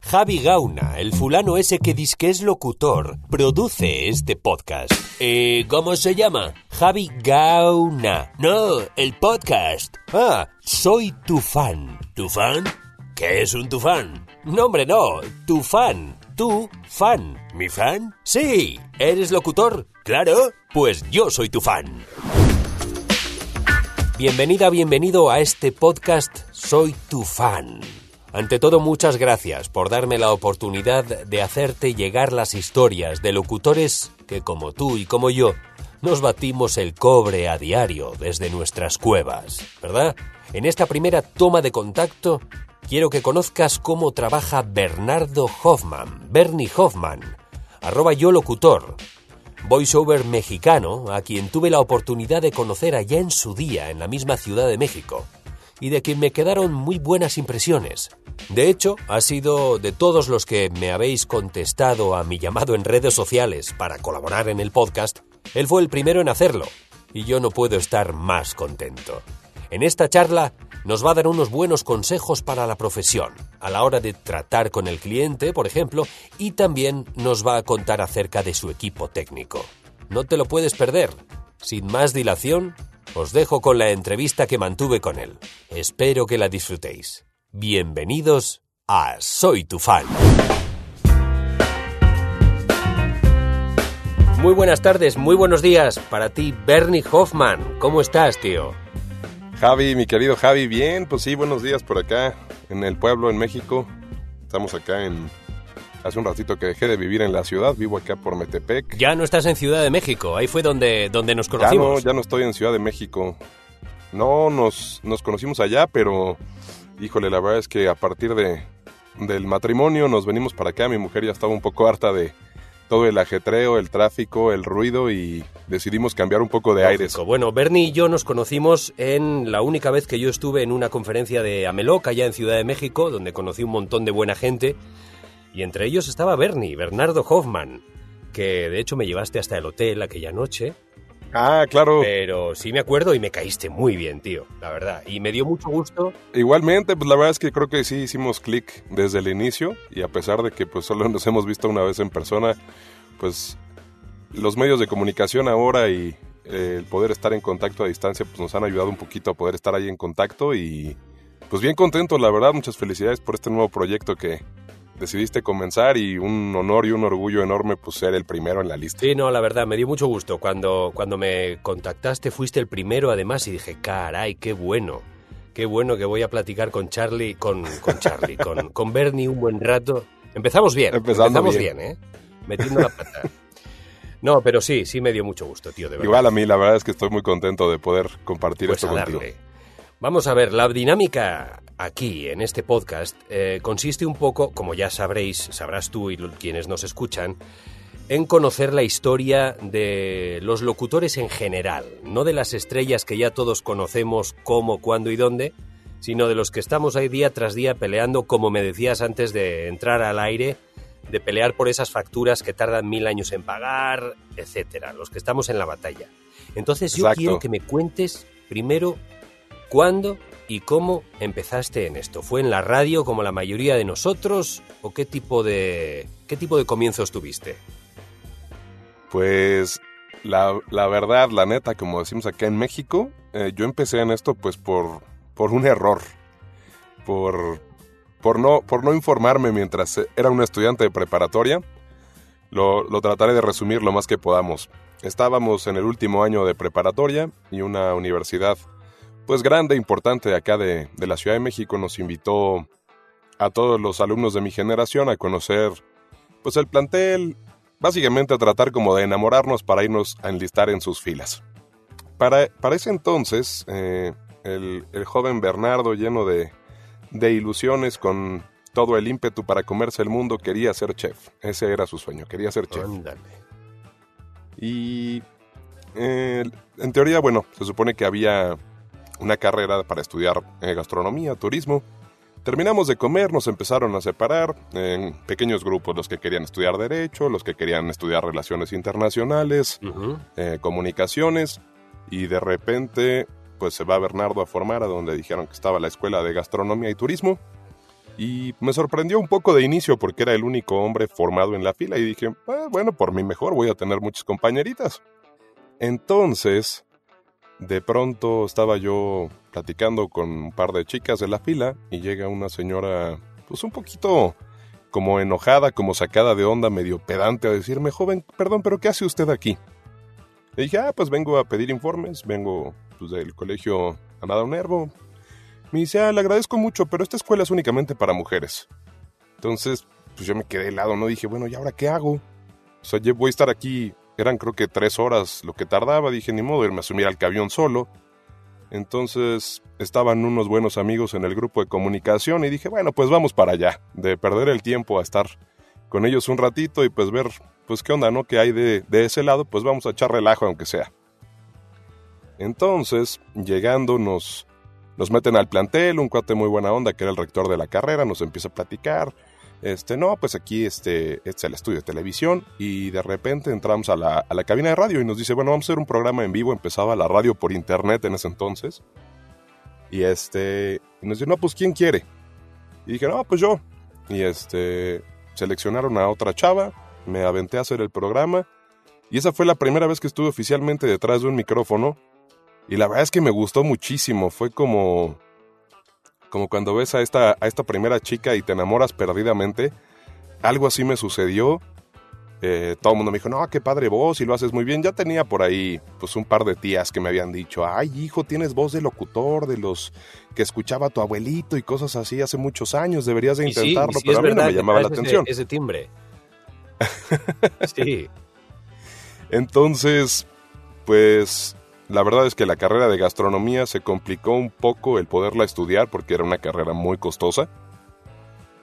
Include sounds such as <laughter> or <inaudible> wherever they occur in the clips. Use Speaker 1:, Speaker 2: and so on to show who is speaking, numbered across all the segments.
Speaker 1: Javi Gauna, el fulano ese que dice que es locutor, produce este podcast. Eh, ¿Cómo se llama? Javi Gauna. No, el podcast. Ah, soy tu fan. ¿Tu fan? ¿Qué es un tu fan? No, no. Tu fan. Tu fan. ¿Mi fan? Sí. ¿Eres locutor? Claro. Pues yo soy tu fan. Bienvenida, bienvenido a este podcast Soy tu fan. Ante todo, muchas gracias por darme la oportunidad de hacerte llegar las historias de locutores que, como tú y como yo, nos batimos el cobre a diario desde nuestras cuevas, ¿verdad? En esta primera toma de contacto, quiero que conozcas cómo trabaja Bernardo Hoffman, Bernie Hoffman, arroba yo locutor, voiceover mexicano, a quien tuve la oportunidad de conocer allá en su día, en la misma Ciudad de México y de quien me quedaron muy buenas impresiones. De hecho, ha sido de todos los que me habéis contestado a mi llamado en redes sociales para colaborar en el podcast, él fue el primero en hacerlo, y yo no puedo estar más contento. En esta charla nos va a dar unos buenos consejos para la profesión, a la hora de tratar con el cliente, por ejemplo, y también nos va a contar acerca de su equipo técnico. No te lo puedes perder. Sin más dilación, os dejo con la entrevista que mantuve con él. Espero que la disfrutéis. Bienvenidos a Soy tu fan. Muy buenas tardes, muy buenos días para ti, Bernie Hoffman. ¿Cómo estás, tío?
Speaker 2: Javi, mi querido Javi, bien, pues sí, buenos días por acá, en el pueblo, en México. Estamos acá en hace un ratito que dejé de vivir en la ciudad, vivo acá por Metepec.
Speaker 1: Ya no estás en Ciudad de México, ahí fue donde, donde nos conocimos.
Speaker 2: Ya no, ya no estoy en Ciudad de México. No, nos, nos conocimos allá, pero híjole, la verdad es que a partir de, del matrimonio nos venimos para acá. Mi mujer ya estaba un poco harta de todo el ajetreo, el tráfico, el ruido y decidimos cambiar un poco de aires.
Speaker 1: Bueno, Bernie y yo nos conocimos en la única vez que yo estuve en una conferencia de Ameloc allá en Ciudad de México, donde conocí un montón de buena gente y entre ellos estaba Bernie, Bernardo Hoffman, que de hecho me llevaste hasta el hotel aquella noche.
Speaker 2: Ah, claro.
Speaker 1: Pero sí me acuerdo y me caíste muy bien, tío, la verdad. Y me dio mucho gusto.
Speaker 2: Igualmente, pues la verdad es que creo que sí hicimos clic desde el inicio y a pesar de que pues solo nos hemos visto una vez en persona, pues los medios de comunicación ahora y eh, el poder estar en contacto a distancia pues nos han ayudado un poquito a poder estar ahí en contacto y pues bien contento, la verdad, muchas felicidades por este nuevo proyecto que, decidiste comenzar y un honor y un orgullo enorme pues ser el primero en la lista.
Speaker 1: Sí, no, la verdad, me dio mucho gusto. Cuando, cuando me contactaste fuiste el primero además y dije, caray, qué bueno. Qué bueno que voy a platicar con Charlie, con, con Charlie, <laughs> con, con Bernie un buen rato. Empezamos bien, empezamos bien. ¿eh? Metiendo la pata. No, pero sí, sí me dio mucho gusto, tío, de verdad.
Speaker 2: Igual a mí, la verdad es que estoy muy contento de poder compartir
Speaker 1: pues
Speaker 2: esto contigo.
Speaker 1: Vamos a ver, la dinámica aquí, en este podcast, eh, consiste un poco, como ya sabréis, sabrás tú y quienes nos escuchan, en conocer la historia de los locutores en general, no de las estrellas que ya todos conocemos cómo, cuándo y dónde, sino de los que estamos ahí día tras día peleando, como me decías antes de entrar al aire, de pelear por esas facturas que tardan mil años en pagar, etcétera, los que estamos en la batalla. Entonces yo quiero que me cuentes primero ¿Cuándo y cómo empezaste en esto? ¿Fue en la radio como la mayoría de nosotros o qué tipo de, qué tipo de comienzos tuviste?
Speaker 2: Pues la, verdad, la neta, como decimos acá en México, eh, yo empecé en esto pues por, por un error, por, por, no, por no informarme mientras era un estudiante de preparatoria. Lo, lo trataré de resumir lo más que podamos. Estábamos en el último año de preparatoria y una universidad pues grande, importante acá de, de la Ciudad de México, nos invitó a todos los alumnos de mi generación a conocer pues el plantel, básicamente a tratar como de enamorarnos para irnos a enlistar en sus filas. Para, para ese entonces, eh, el, el, joven Bernardo, lleno de, de, ilusiones, con todo el ímpetu para comerse el mundo, quería ser chef. Ese era su sueño, quería ser chef. Y eh, en teoría, bueno, se supone que había una carrera para estudiar eh, gastronomía, turismo. Terminamos de comer, nos empezaron a separar en pequeños grupos, los que querían estudiar derecho, los que querían estudiar relaciones internacionales, eh, comunicaciones, y de repente pues se va Bernardo a formar a donde dijeron que estaba la escuela de gastronomía y turismo. Y me sorprendió un poco de inicio porque era el único hombre formado en la fila y dije, ah, bueno, por mí mejor, voy a tener muchas compañeritas. Entonces, de pronto estaba yo platicando con un par de chicas de la fila y llega una señora, pues un poquito como enojada, como sacada de onda, medio pedante, a decirme, joven, perdón, pero ¿qué hace usted aquí? Le dije, ah, pues vengo a pedir informes, vengo pues, del colegio Amada Nervo, me dice, ah, le agradezco mucho, pero esta escuela es únicamente para mujeres. Entonces, pues yo me quedé helado, ¿no? Dije, bueno, ¿y ahora qué hago? O sea, yo voy a estar aquí, eran creo que tres horas lo que tardaba, dije, ni modo, irme a subir al camión solo. Entonces, estaban unos buenos amigos en el grupo de comunicación y dije, bueno, pues vamos para allá, de perder el tiempo a estar con ellos un ratito y pues ver, pues qué onda, ¿no? Que hay de, de ese lado, pues vamos a echar relajo aunque sea. Entonces, llegando nos nos meten al plantel, un cuate muy buena onda que era el rector de la carrera, nos empieza a platicar. Este, no, pues aquí este, este es el estudio de televisión y de repente entramos a la, a la cabina de radio y nos dice, bueno, vamos a hacer un programa en vivo, empezaba la radio por internet en ese entonces. Y este, y nos dice, no, pues ¿quién quiere? Y dije, no, pues yo. Y este, seleccionaron a otra chava, me aventé a hacer el programa. Y esa fue la primera vez que estuve oficialmente detrás de un micrófono y la verdad es que me gustó muchísimo. Fue como. Como cuando ves a esta, a esta primera chica y te enamoras perdidamente. Algo así me sucedió. Eh, todo el mundo me dijo, no, qué padre voz y lo haces muy bien. Ya tenía por ahí pues un par de tías que me habían dicho, ay hijo, tienes voz de locutor, de los que escuchaba tu abuelito y cosas así hace muchos años, deberías de intentarlo, pero a mí no me llamaba la atención.
Speaker 1: Ese timbre. <laughs> sí.
Speaker 2: Entonces, pues la verdad es que la carrera de gastronomía se complicó un poco el poderla estudiar porque era una carrera muy costosa.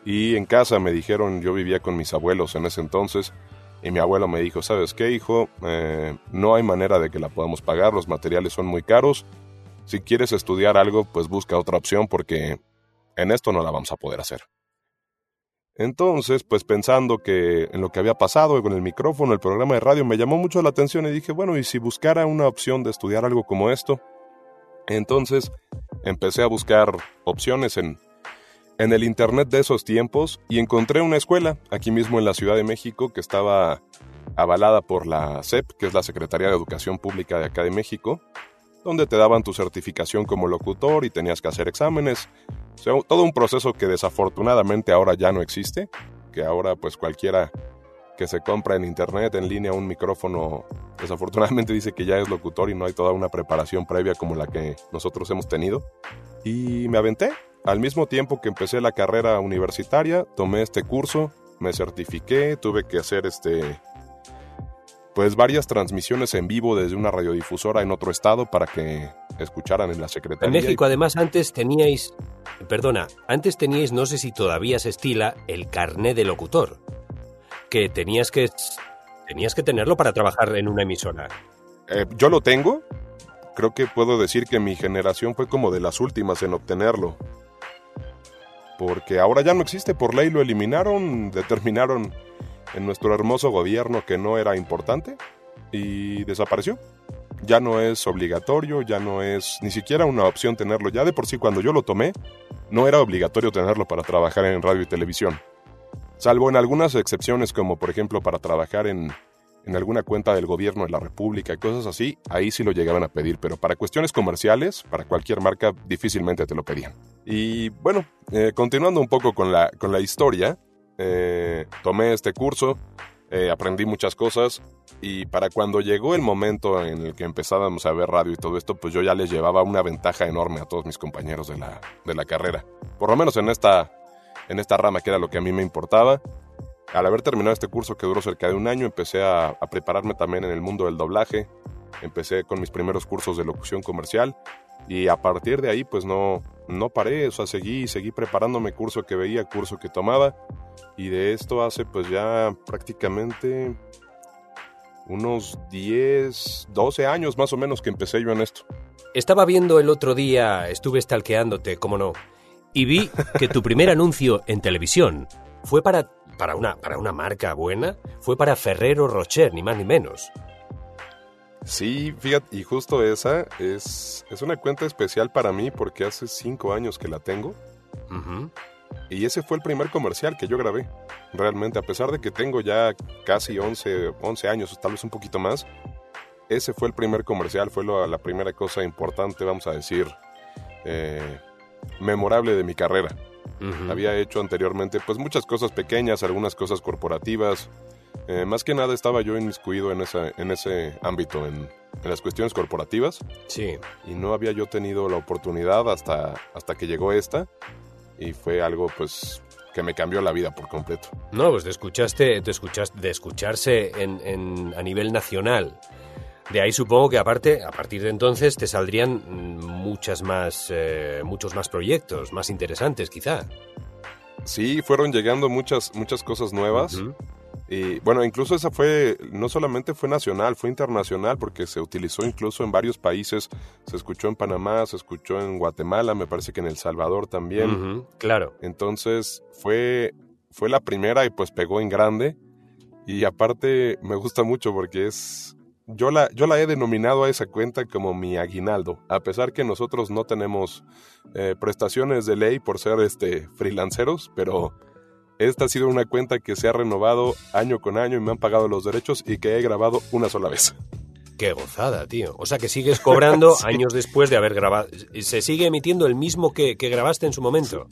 Speaker 2: Y en casa me dijeron, yo vivía con mis abuelos en ese entonces, y mi abuelo me dijo, ¿sabes qué, hijo? Eh, no hay manera de que la podamos pagar, los materiales son muy caros. Si quieres estudiar algo, pues busca otra opción porque en esto no la vamos a poder hacer. Entonces, pues pensando que en lo que había pasado con el micrófono, el programa de radio me llamó mucho la atención y dije, bueno, ¿y si buscara una opción de estudiar algo como esto? Entonces, empecé a buscar opciones en, en el internet de esos tiempos y encontré una escuela aquí mismo en la Ciudad de México que estaba avalada por la SEP, que es la Secretaría de Educación Pública de acá de México, donde te daban tu certificación como locutor y tenías que hacer exámenes todo un proceso que desafortunadamente ahora ya no existe, que ahora pues cualquiera que se compra en internet en línea un micrófono desafortunadamente dice que ya es locutor y no hay toda una preparación previa como la que nosotros hemos tenido. Y me aventé. Al mismo tiempo que empecé la carrera universitaria, tomé este curso, me certifiqué, tuve que hacer este pues varias transmisiones en vivo desde una radiodifusora en otro estado para que escucharan en la Secretaría.
Speaker 1: En México además antes teníais, perdona, antes teníais, no sé si todavía se estila, el carné de locutor, que tenías que, tenías que tenerlo para trabajar en una emisora.
Speaker 2: Eh, yo lo tengo, creo que puedo decir que mi generación fue como de las últimas en obtenerlo. Porque ahora ya no existe, por ley lo eliminaron, determinaron en nuestro hermoso gobierno que no era importante y desapareció. Ya no es obligatorio, ya no es ni siquiera una opción tenerlo. Ya de por sí cuando yo lo tomé, no era obligatorio tenerlo para trabajar en radio y televisión. Salvo en algunas excepciones como por ejemplo para trabajar en, en alguna cuenta del gobierno de la República y cosas así, ahí sí lo llegaban a pedir, pero para cuestiones comerciales, para cualquier marca, difícilmente te lo pedían. Y bueno, eh, continuando un poco con la, con la historia, eh, tomé este curso, eh, aprendí muchas cosas y para cuando llegó el momento en el que empezábamos a ver radio y todo esto, pues yo ya les llevaba una ventaja enorme a todos mis compañeros de la, de la carrera. Por lo menos en esta, en esta rama que era lo que a mí me importaba. Al haber terminado este curso que duró cerca de un año, empecé a, prepararme también en el mundo del doblaje. Empecé con mis primeros cursos de locución comercial y a partir de ahí pues no, no paré, o sea, seguí, seguí preparándome curso que veía, curso que tomaba y de esto hace pues ya prácticamente unos 10, 12 años más o menos que empecé yo en esto.
Speaker 1: Estaba viendo el otro día, estuve stalkeándote, cómo no, y vi que tu primer anuncio en televisión fue para, para, una, para una marca buena, fue para Ferrero Rocher, ni más ni menos.
Speaker 2: Sí, fíjate, y justo esa es, es una cuenta especial para mí porque hace cinco años que la tengo. Y ese fue el primer comercial que yo grabé. Realmente, a pesar de que tengo ya casi 11, 11 años, tal vez un poquito más, ese fue el primer comercial, fue la primera cosa importante, vamos a decir, eh, memorable de mi carrera. Había hecho anteriormente pues muchas cosas pequeñas, algunas cosas corporativas. Eh, más que nada estaba yo inmiscuido en, esa, en ese ámbito, en, las cuestiones corporativas.
Speaker 1: Sí.
Speaker 2: Y no había yo tenido la oportunidad hasta, hasta que llegó esta. Y fue algo pues que me cambió la vida por completo.
Speaker 1: No, pues te escuchaste, te escuchaste de escucharse en, en, a nivel nacional de ahí supongo que aparte, a partir de entonces, te saldrían muchas más, eh, muchos más proyectos, más interesantes quizá.
Speaker 2: Sí, fueron llegando muchas, muchas cosas nuevas. Y bueno, incluso esa fue, no solamente fue nacional, fue internacional porque se utilizó incluso en varios países. Se escuchó en Panamá, se escuchó en Guatemala, me parece que en El Salvador también.
Speaker 1: claro.
Speaker 2: Entonces fue, fue la primera y pues pegó en grande. Y aparte me gusta mucho porque es, yo la, yo la he denominado a esa cuenta como mi aguinaldo, a pesar que nosotros no tenemos eh, prestaciones de ley por ser este, freelanceros, pero esta ha sido una cuenta que se ha renovado año con año y me han pagado los derechos y que he grabado una sola vez.
Speaker 1: Qué gozada, tío. O sea que sigues cobrando <laughs> años después de haber grabado. ¿Se sigue emitiendo el mismo que, que grabaste en su momento?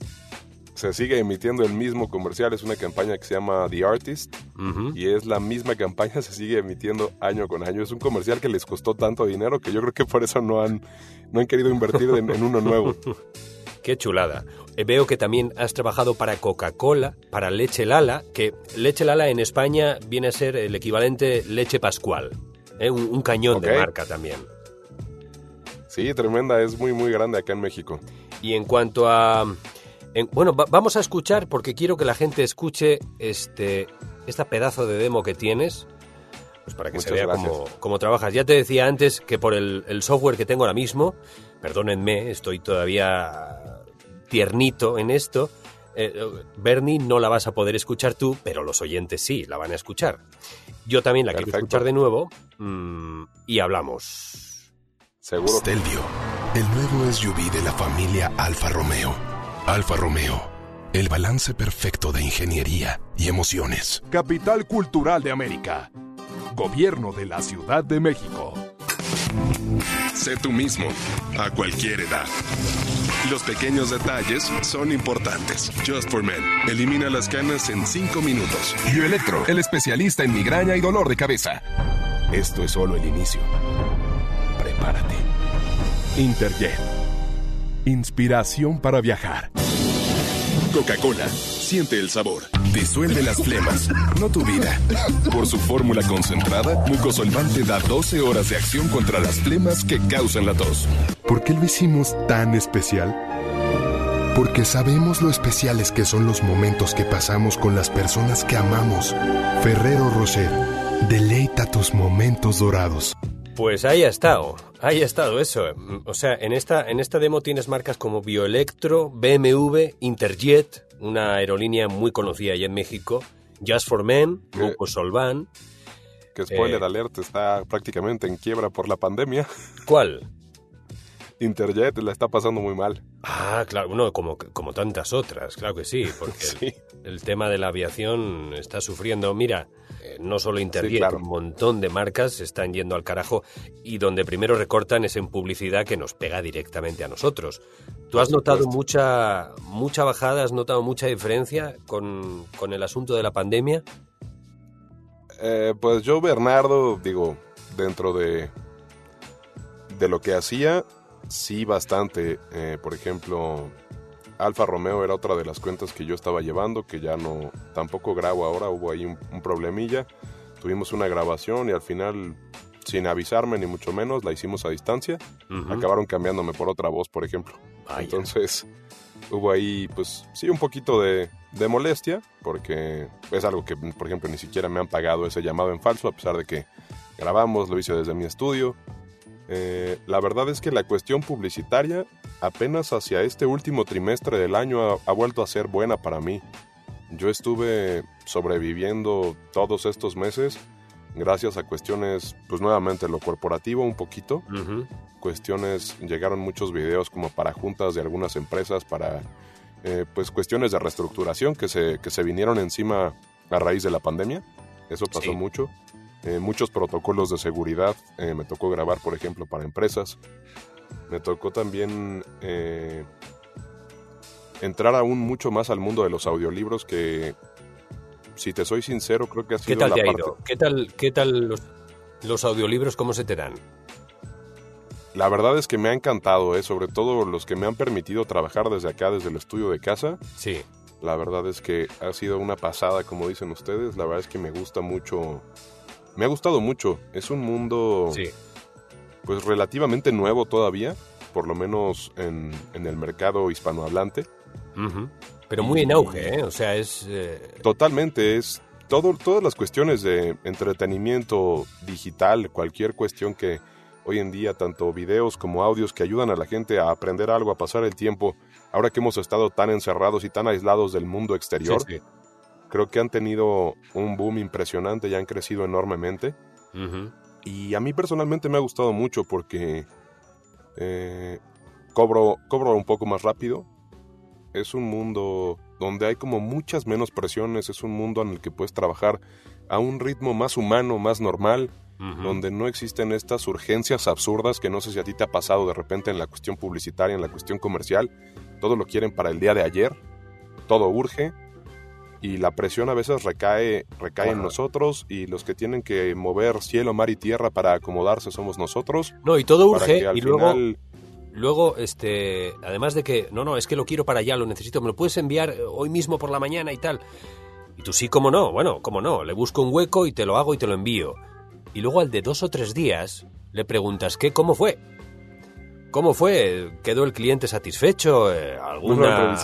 Speaker 2: se sigue emitiendo el mismo comercial, es una campaña que se llama The Artist y es la misma campaña, se sigue emitiendo año con año. Es un comercial que les costó tanto dinero que yo creo que por eso no han, no han querido invertir en, uno nuevo. <laughs>
Speaker 1: Qué chulada. Eh, veo que también has trabajado para Coca-Cola, para Leche Lala, que Leche Lala en España viene a ser el equivalente Leche Pascual, ¿eh? un, cañón de marca también.
Speaker 2: Sí, tremenda, es muy muy grande acá en México.
Speaker 1: Y en cuanto a bueno, vamos a escuchar porque quiero que la gente escuche este, esta pedazo de demo que tienes. Pues para que se vea cómo, trabajas. Ya te decía antes que por el, software que tengo ahora mismo, perdónenme, estoy todavía tiernito en esto. Eh, Bernie no la vas a poder escuchar tú, pero los oyentes sí, la van a escuchar. Yo también la quiero escuchar de nuevo mm, y hablamos.
Speaker 2: Seguro.
Speaker 3: Stelvio, el nuevo SUV de la familia Alfa Romeo Alfa Romeo, el balance perfecto de ingeniería y emociones.
Speaker 4: Capital Cultural de América. Gobierno de la Ciudad de México.
Speaker 3: Sé tú mismo, a cualquier edad. Los pequeños detalles son importantes. Just for Men. Elimina las canas en 5 minutos.
Speaker 4: Bioelectro, el especialista en migraña y dolor de cabeza. Esto es solo el inicio. Prepárate. Interjet Inspiración para viajar.
Speaker 3: Coca-Cola. Siente el sabor. Disuelve las flemas, no tu vida. Por su fórmula concentrada, Mucosolvante da 12 horas de acción contra las flemas que causan la tos.
Speaker 5: ¿Por qué lo hicimos tan especial? Porque sabemos lo especiales que son los momentos que pasamos con las personas que amamos. Ferrero Rocher, deleita tus momentos dorados.
Speaker 1: Pues ahí ha estado, ahí ha estado eso. O sea, en esta, en esta demo tienes marcas como Bioelectro, BMW, Interjet, una aerolínea muy conocida allá en México, Just for Men, Grupo Solvan.
Speaker 2: Que spoiler eh, alert, está prácticamente en quiebra por la pandemia.
Speaker 1: ¿Cuál?
Speaker 2: Interjet la está pasando muy mal.
Speaker 1: Ah, claro, bueno, como, como tantas otras, claro que sí, porque <laughs> El, tema de la aviación está sufriendo. Mira, eh, no solo Interjet, un montón de marcas están yendo al carajo y donde primero recortan es en publicidad que nos pega directamente a nosotros. ¿Tú has notado mucha, mucha bajada, has notado mucha diferencia con, con el asunto de la pandemia?
Speaker 2: Eh, pues yo, Bernardo, digo, dentro de, de lo que hacía, Sí, bastante. Eh, por ejemplo, Alfa Romeo era otra de las cuentas que yo estaba llevando, que ya no, tampoco grabo ahora, hubo ahí un, problemilla. Tuvimos una grabación y al final, sin avisarme ni mucho menos, la hicimos a distancia. Acabaron cambiándome por otra voz, por ejemplo. Entonces, hubo ahí, pues sí, un poquito de, de molestia, porque es algo que, por ejemplo, ni siquiera me han pagado ese llamado en falso, a pesar de que grabamos, lo hice desde mi estudio. Eh, la verdad es que la cuestión publicitaria apenas hacia este último trimestre del año ha, vuelto a ser buena para mí. Yo estuve sobreviviendo todos estos meses gracias a cuestiones, pues nuevamente lo corporativo un poquito, cuestiones, llegaron muchos videos como para juntas de algunas empresas, para eh, pues cuestiones de reestructuración que se, que se vinieron encima a raíz de la pandemia, eso pasó mucho. Eh, muchos protocolos de seguridad, eh, me tocó grabar por ejemplo para empresas, me tocó también entrar aún mucho más al mundo de los audiolibros que si te soy sincero, creo que ha sido
Speaker 1: ¿Qué tal
Speaker 2: la
Speaker 1: te ha
Speaker 2: parte...
Speaker 1: ido? ¿Qué tal, qué tal los, los audiolibros, cómo se te dan?
Speaker 2: La verdad es que me ha encantado, ¿eh? sobre todo los que me han permitido trabajar desde acá, desde el estudio de casa.
Speaker 1: Sí.
Speaker 2: La verdad es que ha sido una pasada, como dicen ustedes. La verdad es que me gusta mucho. Me ha gustado mucho. Es un mundo,
Speaker 1: Sí.
Speaker 2: pues relativamente nuevo todavía, por lo menos en, en el mercado hispanohablante.
Speaker 1: Pero muy en auge, ¿eh? O sea, es... eh,
Speaker 2: Totalmente, es todo, todas las cuestiones de entretenimiento digital, cualquier cuestión que hoy en día, tanto videos como audios que ayudan a la gente a aprender algo, a pasar el tiempo, ahora que hemos estado tan encerrados y tan aislados del mundo exterior,
Speaker 1: sí, sí.
Speaker 2: Creo que han tenido un boom impresionante y han crecido enormemente. Y a mí personalmente me ha gustado mucho porque eh, cobro, cobro un poco más rápido. Es un mundo donde hay como muchas menos presiones, es un mundo en el que puedes trabajar a un ritmo más humano, más normal, donde no existen estas urgencias absurdas que no sé si a ti te ha pasado de repente en la cuestión publicitaria, en la cuestión comercial. Todo lo quieren para el día de ayer, todo urge y la presión a veces recae, recae en nosotros y los que tienen que mover cielo, mar y tierra para acomodarse somos nosotros.
Speaker 1: No, y todo urge y luego...
Speaker 2: final-
Speaker 1: Luego, este, además de que, no, no, es que lo quiero para allá, lo necesito, me lo puedes enviar eh, hoy mismo por la mañana y tal. Y tú sí, cómo no, bueno, cómo no, le busco un hueco y te lo hago y te lo envío. Y luego al de dos o tres días le preguntas, ¿qué? ¿Cómo fue? ¿Cómo fue? ¿Quedó el cliente satisfecho? Eh, ¿Alguna.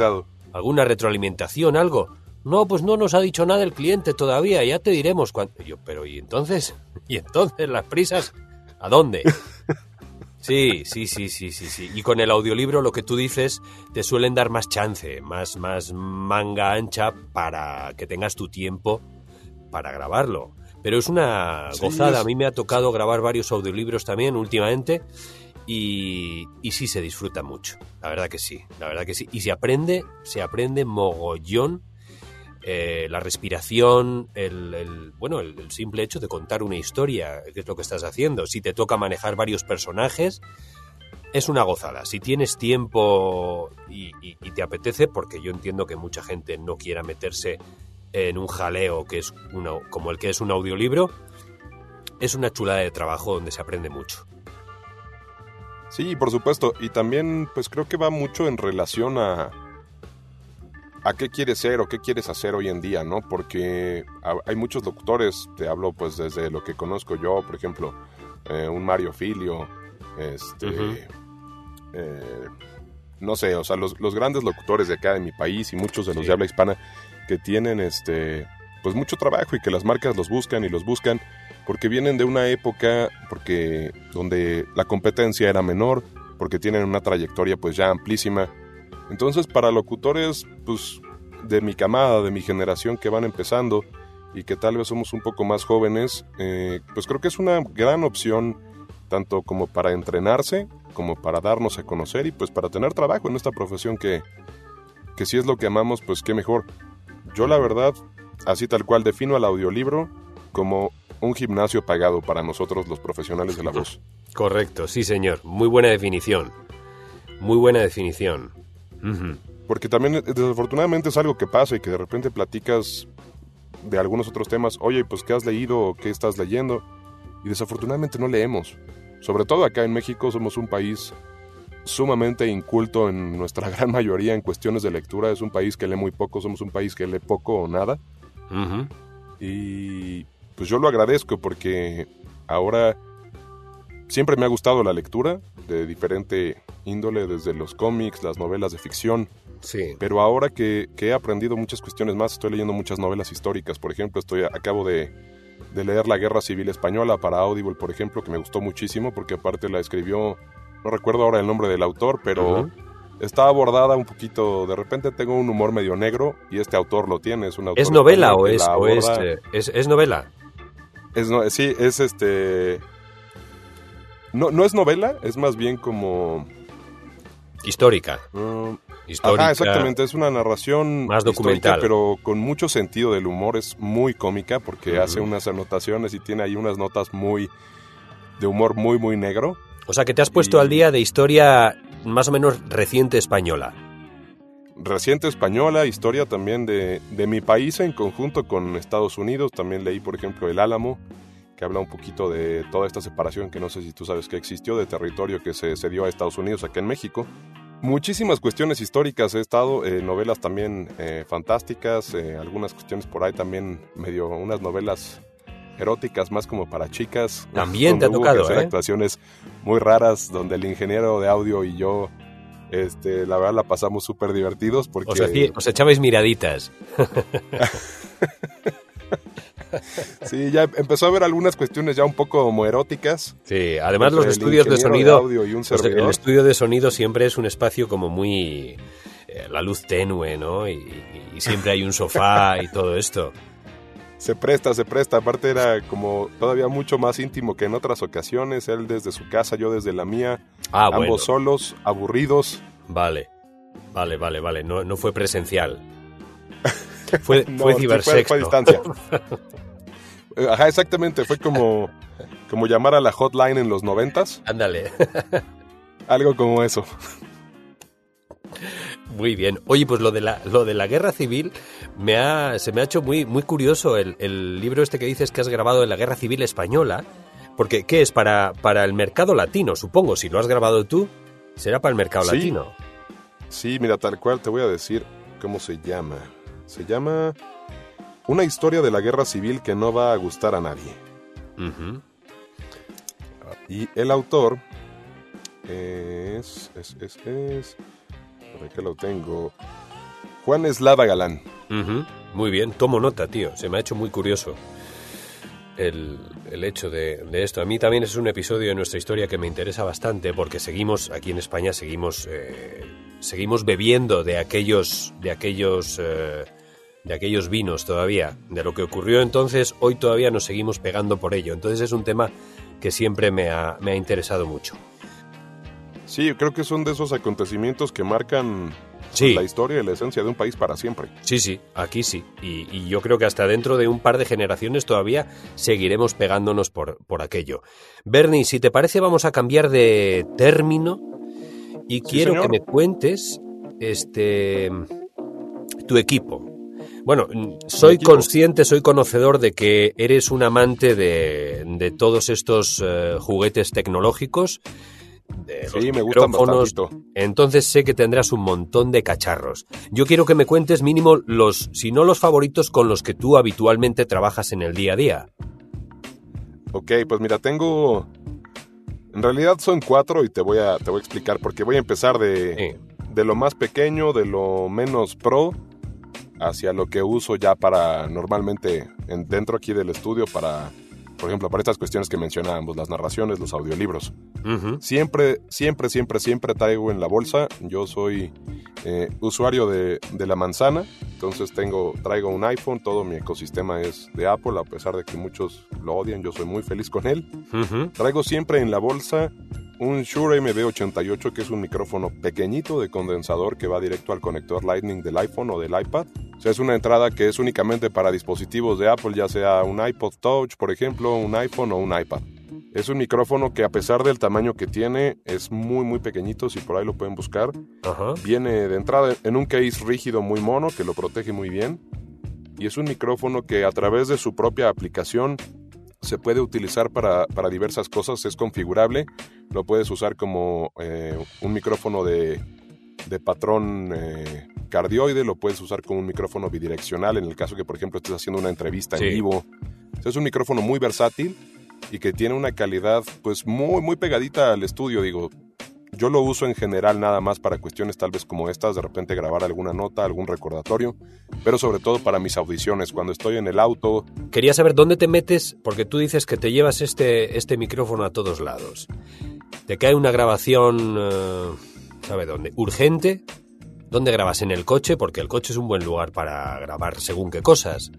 Speaker 1: ¿Alguna retroalimentación, algo? No, pues no nos ha dicho nada el cliente todavía, ya te diremos cuándo. Yo, pero ¿y entonces? ¿Y entonces las prisas? ¿A dónde? <laughs> Sí, sí, sí, sí, sí, sí. Y con el audiolibro lo que tú dices te suelen dar más chance, más, más manga ancha para que tengas tu tiempo para grabarlo. Pero es una
Speaker 2: Sí,
Speaker 1: gozada.
Speaker 2: es-
Speaker 1: A mí me ha tocado grabar varios audiolibros también últimamente y, y sí se disfruta mucho. La verdad que sí, la verdad que sí. Y se aprende, se aprende mogollón eh, la respiración, el, bueno, el, simple hecho de contar una historia, que es lo que estás haciendo. Si te toca manejar varios personajes, es una gozada. Si tienes tiempo y te apetece, porque yo entiendo que mucha gente no quiera meterse en un jaleo que es uno, como el que es un audiolibro, es una chulada de trabajo donde se aprende mucho.
Speaker 2: Sí, por supuesto. Y también, pues creo que va mucho en relación a a qué quieres ser o qué quieres hacer hoy en día, ¿no? Porque ha- hay muchos locutores, te hablo pues desde lo que conozco yo, por ejemplo, eh, un Mario Filio, este, eh, no sé, o sea, los, los grandes locutores de acá de mi país y muchos de los
Speaker 1: Sí.
Speaker 2: de habla hispana que tienen, este, pues mucho trabajo y que las marcas los buscan y los buscan porque vienen de una época porque donde la competencia era menor, porque tienen una trayectoria pues ya amplísima. Entonces, para locutores pues de mi camada, de mi generación que van empezando y que tal vez somos un poco más jóvenes, eh, pues creo que es una gran opción tanto como para entrenarse, como para darnos a conocer y pues para tener trabajo en esta profesión que, que si es lo que amamos, pues qué mejor. Yo la verdad, así tal cual defino al audiolibro como un gimnasio pagado para nosotros los profesionales de la voz.
Speaker 1: Correcto, sí señor. Muy buena definición. Muy buena definición.
Speaker 2: Porque también eh, desafortunadamente es algo que pasa y que de repente platicas de algunos otros temas, oye, pues qué has leído o qué estás leyendo, y desafortunadamente no leemos. Sobre todo acá en México somos un país sumamente inculto en nuestra <laughs> gran mayoría en cuestiones de lectura, es un país que lee muy poco, somos un país que lee poco o nada, y pues yo lo agradezco porque ahora siempre me ha gustado la lectura de diferente índole, desde los cómics, las novelas de ficción,
Speaker 1: Sí.
Speaker 2: pero ahora que, que he aprendido muchas cuestiones más, estoy leyendo muchas novelas históricas. Por ejemplo, estoy acabo de, de leer La Guerra Civil Española para Audible, por ejemplo, que me gustó muchísimo porque aparte la escribió, no recuerdo ahora el nombre del autor, pero está abordada un poquito, de repente tengo un humor medio negro y este autor lo tiene, es un autor
Speaker 1: ¿Es novela o es, o es, eh, es, es novela?
Speaker 2: Es, no, sí, es este... No, no es novela, es más bien como...
Speaker 1: Histórica.
Speaker 2: mm,
Speaker 1: Histórica.
Speaker 2: Ajá, exactamente, es una narración
Speaker 1: Más documental.
Speaker 2: pero con mucho sentido del humor, es muy cómica porque hace unas anotaciones y tiene ahí unas notas muy de humor muy muy negro.
Speaker 1: O sea que te has puesto
Speaker 2: Y-
Speaker 1: al día de historia más o menos reciente española.
Speaker 2: Reciente española, historia también de, de mi país en conjunto con Estados Unidos. También leí, por ejemplo, El Álamo, que habla un poquito de toda esta separación que no sé si tú sabes que existió de territorio que se, se dio a Estados Unidos acá en México. Muchísimas cuestiones históricas he estado, eh, novelas también eh, fantásticas, eh, algunas cuestiones por ahí también medio, unas novelas eróticas más como para chicas.
Speaker 1: También te ha tocado,
Speaker 2: hacer
Speaker 1: ¿eh?
Speaker 2: actuaciones muy raras, donde el ingeniero de audio y yo, este, la verdad la pasamos súper divertidos porque...
Speaker 1: Os, hacía- os echabais miraditas. <laughs> <laughs> <laughs>
Speaker 2: Sí, ya empezó a haber algunas cuestiones ya un poco homoeróticas.
Speaker 1: Sí, además los estudios de sonido...
Speaker 2: audio y un
Speaker 1: de- el estudio de sonido siempre es un espacio como muy... eh, la luz tenue, ¿no? Y, y- y siempre hay un sofá y todo esto.
Speaker 2: Se presta, se presta. Aparte era como todavía mucho más íntimo que en otras ocasiones. Él desde su casa, yo desde la mía.
Speaker 1: Ah,
Speaker 2: ambos
Speaker 1: bueno.
Speaker 2: solos, aburridos.
Speaker 1: Vale, vale, vale, vale. No, no fue presencial. <laughs> <laughs> Fue,
Speaker 2: No,
Speaker 1: fue
Speaker 2: sí,
Speaker 1: cibersexto.
Speaker 2: fue a distancia. <laughs> Ajá, exactamente. Fue como, como llamar a la hotline en los noventas.
Speaker 1: Ándale. <laughs>
Speaker 2: Algo como eso.
Speaker 1: Muy bien. Oye, pues lo de la, lo de la guerra civil me ha, se me ha hecho muy, muy curioso el, el libro este que dices que has grabado de la guerra civil española. Porque, ¿qué es? Para, para el mercado latino, supongo. Si lo has grabado tú, será para el mercado
Speaker 2: Sí.
Speaker 1: latino.
Speaker 2: Sí, mira, tal cual te voy a decir cómo se llama. Se llama Una historia de la guerra civil que no va a gustar a nadie. Y el autor es. es, es, es. Por aquí lo tengo. Juan Eslava Galán.
Speaker 1: Muy bien, tomo nota, tío. Se me ha hecho muy curioso el, el hecho de, de esto. A mí también es un episodio de nuestra historia que me interesa bastante porque seguimos, aquí en España, seguimos, eh, seguimos bebiendo de aquellos, de aquellos, eh, de aquellos vinos todavía. De lo que ocurrió entonces, hoy todavía nos seguimos pegando por ello. Entonces es un tema que siempre me ha, me ha interesado mucho.
Speaker 2: Sí, yo creo que son de esos acontecimientos que marcan
Speaker 1: Sí.
Speaker 2: la historia y la esencia de un país para siempre.
Speaker 1: Sí, sí, aquí sí. Y, y yo creo que hasta dentro de un par de generaciones todavía seguiremos pegándonos por, por aquello. Bernie, si te parece, vamos a cambiar de término y quiero
Speaker 2: señor.
Speaker 1: que me cuentes este tu equipo. Bueno, mm, soy
Speaker 2: equipo.
Speaker 1: consciente, soy conocedor de que eres un amante de, de todos estos eh, juguetes tecnológicos. De los
Speaker 2: Sí, me gustan
Speaker 1: micrófonos,
Speaker 2: bastantito.
Speaker 1: entonces sé que tendrás un montón de cacharros. Yo quiero que me cuentes mínimo los, si no los favoritos, con los que tú habitualmente trabajas en el día a día.
Speaker 2: Ok, pues mira, tengo. En realidad son cuatro y te voy a, te voy a explicar porque voy a empezar de,
Speaker 1: Sí.
Speaker 2: de lo más pequeño, de lo menos pro, hacia lo que uso ya para normalmente en, dentro aquí del estudio para, por ejemplo, para estas cuestiones que mencionábamos, las narraciones, los audiolibros. Siempre, siempre, siempre, siempre traigo en la bolsa. Yo soy eh, usuario de, de la manzana, entonces tengo, traigo un iPhone, todo mi ecosistema es de Apple, a pesar de que muchos lo odian, yo soy muy feliz con él. Traigo siempre en la bolsa un Shure MD88, que es un micrófono pequeñito de condensador que va directo al conector Lightning del iPhone o del iPad. O sea, es una entrada que es únicamente para dispositivos de Apple, ya sea un iPod Touch, por ejemplo, un iPhone o un iPad. Es un micrófono que a pesar del tamaño que tiene, es muy muy pequeñito, si por ahí lo pueden buscar.
Speaker 1: Ajá.
Speaker 2: Viene de entrada en un case rígido muy mono que lo protege muy bien. Y es un micrófono que a través de su propia aplicación se puede utilizar para, para diversas cosas, es configurable. Lo puedes usar como eh, un micrófono de, de patrón eh, cardioide, lo puedes usar como un micrófono bidireccional en el caso que, por ejemplo, estés haciendo una entrevista
Speaker 1: Sí.
Speaker 2: en vivo. Es un micrófono muy versátil y que tiene una calidad pues muy, muy pegadita al estudio, digo. Yo lo uso en general nada más para cuestiones tal vez como estas, de repente grabar alguna nota, algún recordatorio, pero sobre todo para mis audiciones, cuando estoy en el auto,
Speaker 1: Quería saber dónde te metes, porque tú dices que te llevas este, este micrófono a todos lados. Te cae una grabación, eh, ¿sabe dónde? Urgente. ¿Dónde grabas? En el coche, porque el coche es un buen lugar para grabar según qué cosas.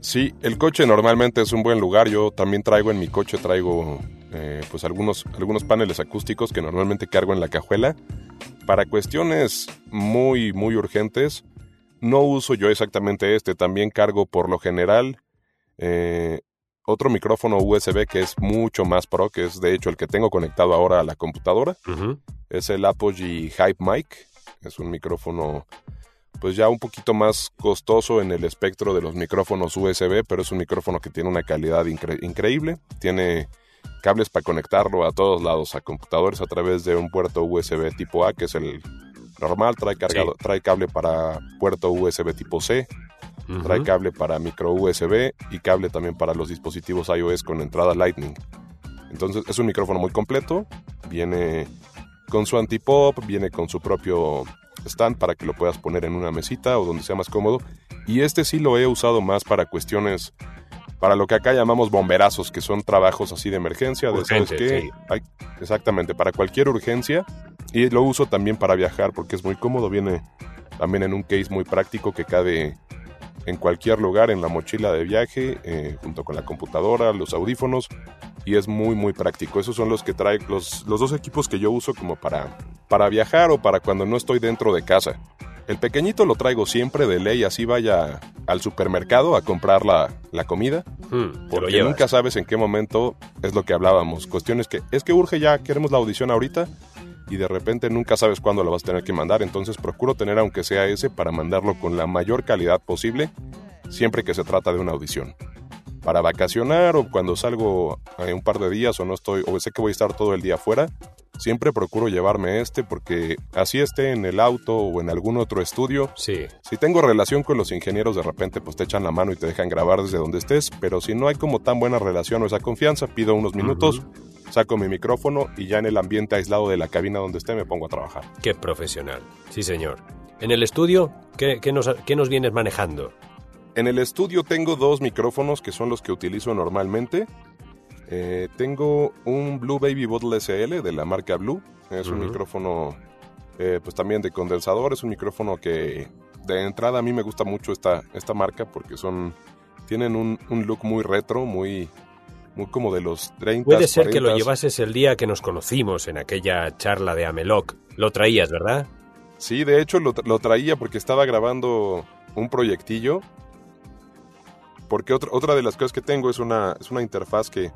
Speaker 2: Sí, el coche normalmente es un buen lugar. Yo también traigo en mi coche, traigo eh, pues algunos, algunos paneles acústicos que normalmente cargo en la cajuela. Para cuestiones muy, muy urgentes, no uso yo exactamente este. También cargo por lo general eh, otro micrófono USB que es mucho más pro, que es de hecho el que tengo conectado ahora a la computadora. Es el Apogee Hype Mic. Es un micrófono pues ya un poquito más costoso en el espectro de los micrófonos USB, pero es un micrófono que tiene una calidad increíble. Tiene cables para conectarlo a todos lados, a computadores a través de un puerto USB tipo A, que es el normal, trae, cargado, trae cable para puerto USB tipo C, trae cable para micro USB y cable también para los dispositivos iOS con entrada Lightning. Entonces es un micrófono muy completo, viene con su antipop, viene con su propio stand para que lo puedas poner en una mesita o donde sea más cómodo. Y este sí lo he usado más para cuestiones, para lo que acá llamamos bomberazos, que son trabajos así de emergencia, de sabes qué, exactamente, para cualquier urgencia. Y lo uso también para viajar porque es muy cómodo, viene también en un case muy práctico que cabe en cualquier lugar, en la mochila de viaje, eh, junto con la computadora, los audífonos, y es muy, muy práctico. Esos son los que trae, los, los dos equipos que yo uso como para, para viajar o para cuando no estoy dentro de casa. El pequeñito lo traigo siempre de ley, así vaya al supermercado a comprar la, la comida. Hmm, porque nunca sabes en qué momento es lo que hablábamos. Cuestiones que es que urge ya, queremos la audición ahorita y de repente nunca sabes cuándo lo vas a tener que mandar. Entonces procuro tener aunque sea ese para mandarlo con la mayor calidad posible siempre que se trata de una audición. Para vacacionar o cuando salgo en un par de días o no estoy o sé que voy a estar todo el día afuera, siempre procuro llevarme este porque así esté en el auto o en algún otro estudio.
Speaker 1: Sí.
Speaker 2: Si tengo relación con los ingenieros, de repente pues te echan la mano y te dejan grabar desde donde estés, pero si no hay como tan buena relación o esa confianza, pido unos minutos, saco mi micrófono y ya en el ambiente aislado de la cabina donde esté me pongo a trabajar.
Speaker 1: Qué profesional. Sí, señor. En el estudio, ¿qué, nos, qué nos vienes manejando?
Speaker 2: En el estudio tengo dos micrófonos que son los que utilizo normalmente. Eh, tengo un Blue Baby Bottle SL de la marca Blue. Es un micrófono, eh, pues también de condensador. Es un micrófono que de entrada a mí me gusta mucho esta, esta marca porque son tienen un, look muy retro, muy, muy como de los 30.
Speaker 1: Puede ser que lo llevases el día que nos conocimos en aquella charla de Ameloc. Lo traías, ¿verdad?
Speaker 2: Sí, de hecho lo, lo traía porque estaba grabando un proyectillo. Porque otra, otra de las cosas que tengo es una, es una interfaz que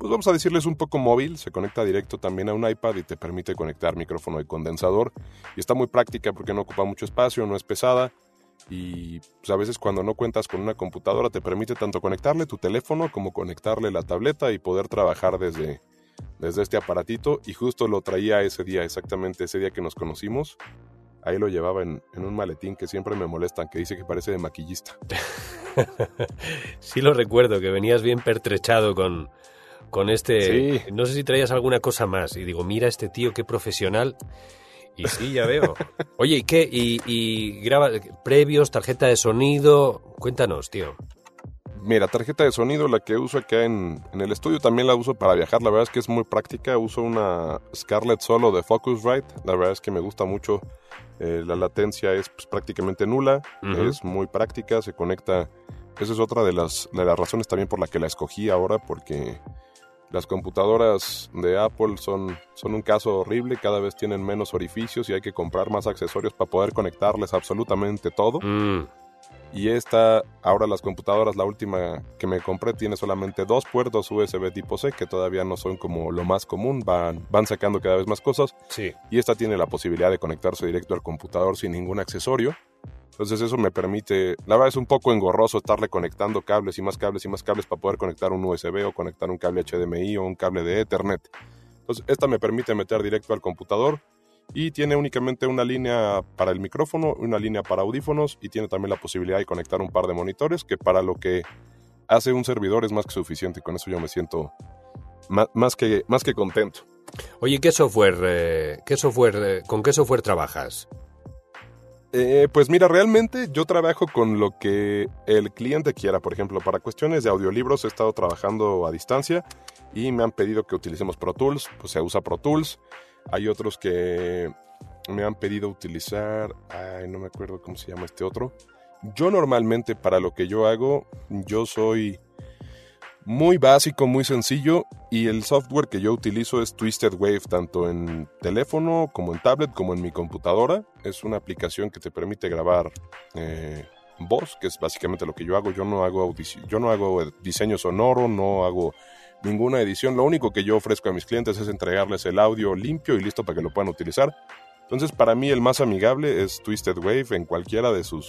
Speaker 2: pues vamos a decirles un poco móvil, se conecta directo también a un iPad y te permite conectar micrófono de condensador y está muy práctica porque no ocupa mucho espacio, no es pesada y pues, a veces cuando no cuentas con una computadora te permite tanto conectarle tu teléfono como conectarle la tableta y poder trabajar desde, desde este aparatito y justo lo traía ese día, exactamente ese día que nos conocimos. Ahí lo llevaba en, en un maletín que siempre me molestan, que dice que parece de maquillista. <laughs>
Speaker 1: sí lo recuerdo, que venías bien pertrechado con, con este... No sé si traías alguna cosa más. Y digo, mira este tío, qué profesional. Y sí, ya veo. Oye, ¿y qué? ¿Y, graba previos, tarjeta de sonido? Cuéntanos, tío.
Speaker 2: Mira, tarjeta de sonido, la que uso acá en, el estudio, también la uso para viajar. La verdad es que es muy práctica. Uso una Scarlett Solo de Focusrite. La verdad es que me gusta mucho. Eh, la latencia es pues, prácticamente nula. Es muy práctica. Se conecta. Esa es otra de las, de las razones también por la que la escogí ahora, porque las computadoras de Apple son, son un caso horrible, cada vez tienen menos orificios y hay que comprar más accesorios para poder conectarles absolutamente todo. Mm. Y esta, ahora las computadoras, la última que me compré, tiene solamente dos puertos USB tipo C, que todavía no son como lo más común, van, van sacando cada vez más cosas.
Speaker 1: Sí.
Speaker 2: Y esta tiene la posibilidad de conectarse directo al computador sin ningún accesorio. Entonces eso me permite, la verdad es un poco engorroso estarle conectando cables y más cables y más cables para poder conectar un USB o conectar un cable HDMI o un cable de Ethernet. Entonces esta me permite meter directo al computador y tiene únicamente una línea para el micrófono, una línea para audífonos y tiene también la posibilidad de conectar un par de monitores que para lo que hace un servidor es más que suficiente y con eso yo me siento más, que, más que contento.
Speaker 1: Oye, ¿qué software, eh, qué software, eh, con qué software trabajas?
Speaker 2: Eh, pues mira, realmente yo trabajo con lo que el cliente quiera. Por ejemplo, para cuestiones de audiolibros he estado trabajando a distancia y me han pedido que utilicemos Pro Tools, pues se usa Pro Tools. Hay otros que me han pedido utilizar, ay, no me acuerdo cómo se llama este otro, yo normalmente para lo que yo hago, yo soy muy básico, muy sencillo y el software que yo utilizo es Twisted Wave tanto en teléfono como en tablet como en mi computadora. Es una aplicación que te permite grabar eh, voz, que es básicamente lo que yo hago. Yo no hago yo no hago diseño sonoro, no hago ninguna edición. Lo único que yo ofrezco a mis clientes es entregarles el audio limpio y listo para que lo puedan utilizar. Entonces, para mí el más amigable es Twisted Wave en cualquiera de sus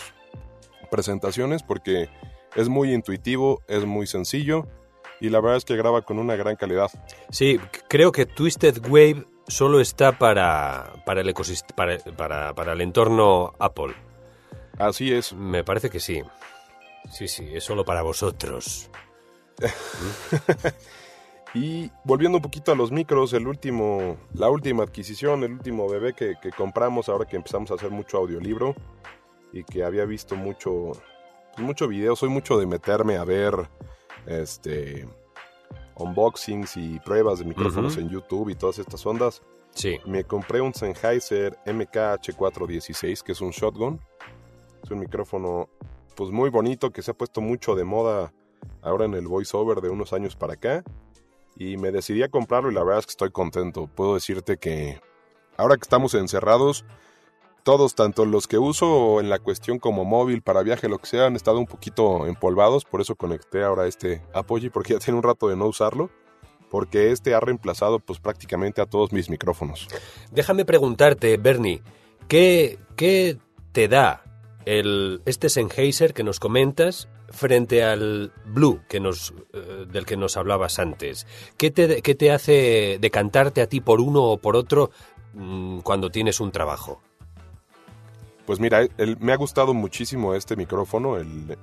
Speaker 2: presentaciones porque es muy intuitivo, es muy sencillo y la verdad es que graba con una gran calidad.
Speaker 1: Sí, creo que Twisted Wave solo está para, para el ecosistema, para, para, el entorno Apple.
Speaker 2: Así es.
Speaker 1: Me parece que sí. Sí, sí, es solo para vosotros. <laughs>
Speaker 2: y volviendo un poquito a los micros, el último, la última adquisición, el último bebé que, que compramos ahora que empezamos a hacer mucho audiolibro y que había visto mucho, mucho video, soy mucho de meterme a ver este unboxings y pruebas de micrófonos en YouTube y todas estas ondas.
Speaker 1: Sí.
Speaker 2: Me compré un Sennheiser MKH416, que es un shotgun. Es un micrófono pues muy bonito que se ha puesto mucho de moda ahora en el voiceover de unos años para acá. Y me decidí a comprarlo y la verdad es que estoy contento. Puedo decirte que ahora que estamos encerrados, todos, tanto los que uso en la cuestión como móvil, para viaje, lo que sea, han estado un poquito empolvados. Por eso conecté ahora este Apogee, porque ya tiene un rato de no usarlo. Porque este ha reemplazado pues prácticamente a todos mis micrófonos.
Speaker 1: Déjame preguntarte, Bernie, ¿qué, qué te da el, este Sennheiser que nos comentas frente al Blue que nos, eh, del que nos hablabas antes? ¿Qué te, ¿Qué te hace decantarte a ti por uno o por otro mm, cuando tienes un trabajo?
Speaker 2: Pues mira, me ha gustado muchísimo este micrófono, el,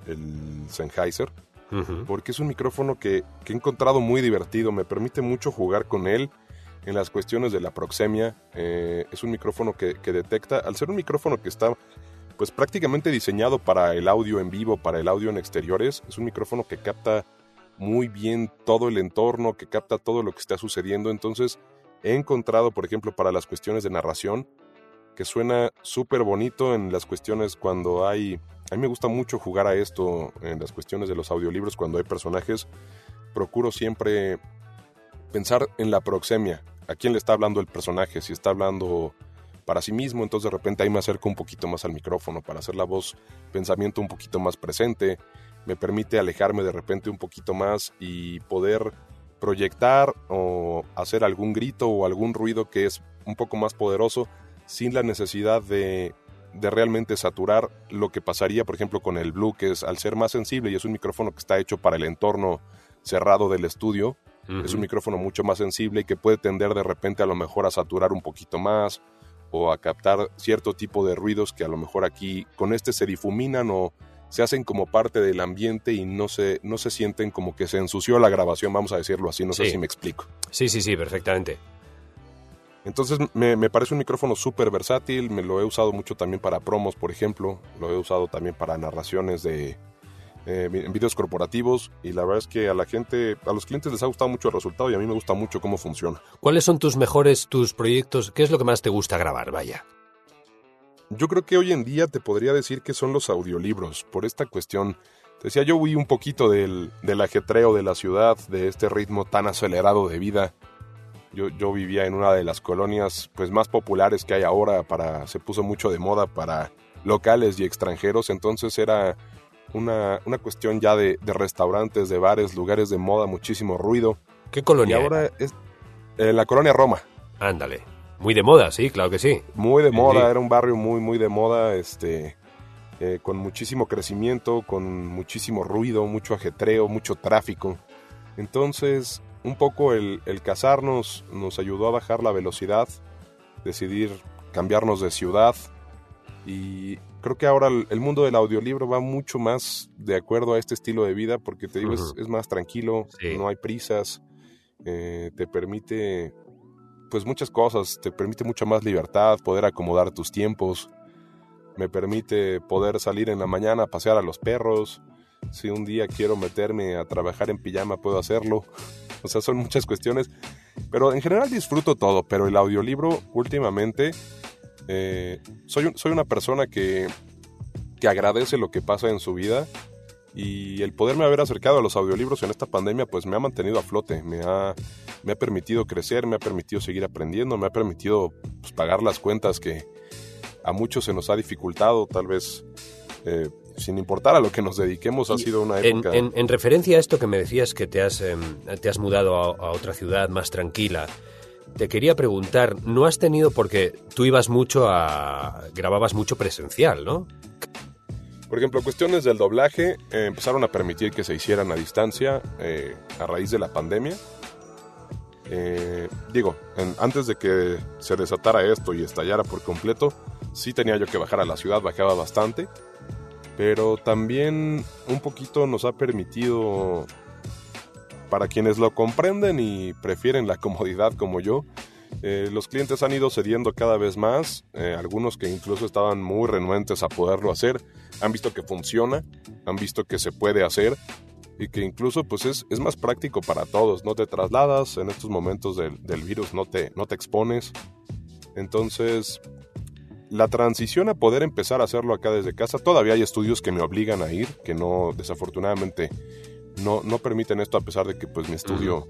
Speaker 2: Sennheiser, porque es un micrófono que, he encontrado muy divertido, me permite mucho jugar con él en las cuestiones de la proxemia. Eh, es un micrófono que, detecta, al ser un micrófono que está pues prácticamente diseñado para el audio en vivo, para el audio en exteriores, es un micrófono que capta muy bien todo el entorno, que capta todo lo que está sucediendo. Entonces, he encontrado, por ejemplo, para las cuestiones de narración, que suena súper bonito en las cuestiones cuando hay... A mí me gusta mucho jugar a esto en las cuestiones de los audiolibros cuando hay personajes. Procuro siempre pensar en la proxemia. ¿A quién le está hablando el personaje? Si está hablando para sí mismo, entonces de repente ahí me acerco un poquito más al micrófono para hacer la voz, pensamiento un poquito más presente. Me permite alejarme de repente un poquito más y poder proyectar o hacer algún grito o algún ruido que es un poco más poderoso sin la necesidad de, realmente saturar lo que pasaría, por ejemplo, con el Blue, que es al ser más sensible y es un micrófono que está hecho para el entorno cerrado del estudio, es un micrófono mucho más sensible y que puede tender de repente a lo mejor a saturar un poquito más o a captar cierto tipo de ruidos que a lo mejor aquí con este se difuminan o se hacen como parte del ambiente y no se, no se sienten como que se ensució la grabación, vamos a decirlo así, no sé si me explico.
Speaker 1: Sí, sí, sí, perfectamente.
Speaker 2: Entonces me, parece un micrófono súper versátil, me lo he usado mucho también para promos, por ejemplo, lo he usado también para narraciones de eh, videos corporativos y la verdad es que a la gente, a los clientes les ha gustado mucho el resultado y a mí me gusta mucho cómo funciona.
Speaker 1: ¿Cuáles son tus mejores, tus proyectos? ¿Qué es lo que más te gusta grabar, vaya?
Speaker 2: Yo creo que hoy en día te podría decir que son los audiolibros, por esta cuestión. Decía, yo huí un poquito del, del ajetreo de la ciudad, de este ritmo tan acelerado de vida yo, vivía en una de las colonias pues más populares que hay ahora para se puso mucho de moda para locales y extranjeros. Entonces era una, cuestión ya de, restaurantes de bares lugares de moda muchísimo ruido.
Speaker 1: Qué colonia
Speaker 2: y ahora es en la colonia Roma.
Speaker 1: Ándale. Muy de moda sí claro que sí.
Speaker 2: Muy de moda era un barrio muy muy de moda este eh, con muchísimo crecimiento con muchísimo ruido mucho ajetreo mucho tráfico. Entonces un poco el, casarnos nos ayudó a bajar la velocidad, decidir cambiarnos de ciudad y creo que ahora el, mundo del audiolibro va mucho más de acuerdo a este estilo de vida porque te digo, es, más tranquilo, no hay prisas, eh, te permite pues muchas cosas, te permite mucha más libertad, poder acomodar tus tiempos, me permite poder salir en la mañana a pasear a los perros, si un día quiero meterme a trabajar en pijama puedo hacerlo. O sea, son muchas cuestiones. Pero en general disfruto todo. Pero el audiolibro últimamente... Eh, soy, soy una persona que que agradece lo que pasa en su vida y el poderme haber acercado a los audiolibros en esta pandemia pues me ha mantenido a flote, me ha, me ha permitido crecer, me ha permitido seguir aprendiendo, me ha permitido pues, pagar las cuentas que a muchos se nos ha dificultado, tal vez eh, sin importar a lo que nos dediquemos, ha sido una época...
Speaker 1: En, referencia a esto que me decías que te has, em, te has mudado a, otra ciudad más tranquila, te quería preguntar, ¿no has tenido, porque tú ibas mucho a... grababas mucho presencial, ¿no?
Speaker 2: Por ejemplo, cuestiones del doblaje eh, empezaron a permitir que se hicieran a distancia eh, a raíz de la pandemia. Eh, digo, antes de que se desatara esto y estallara por completo, sí tenía yo que bajar a la ciudad, bajaba bastante, pero también un poquito nos ha permitido, para quienes lo comprenden y prefieren la <laughs> comodidad como yo, eh, los clientes han ido cediendo cada vez más, eh, algunos que incluso estaban muy renuentes a poderlo hacer, han visto que funciona, han visto que se puede hacer y que incluso pues es, es más práctico para todos, no te trasladas en estos momentos del, del virus, no te, no te expones. Entonces, la transición a poder empezar a hacerlo acá desde casa, todavía hay estudios que me obligan a ir, que no, desafortunadamente, no, no permiten esto a pesar de que pues mi estudio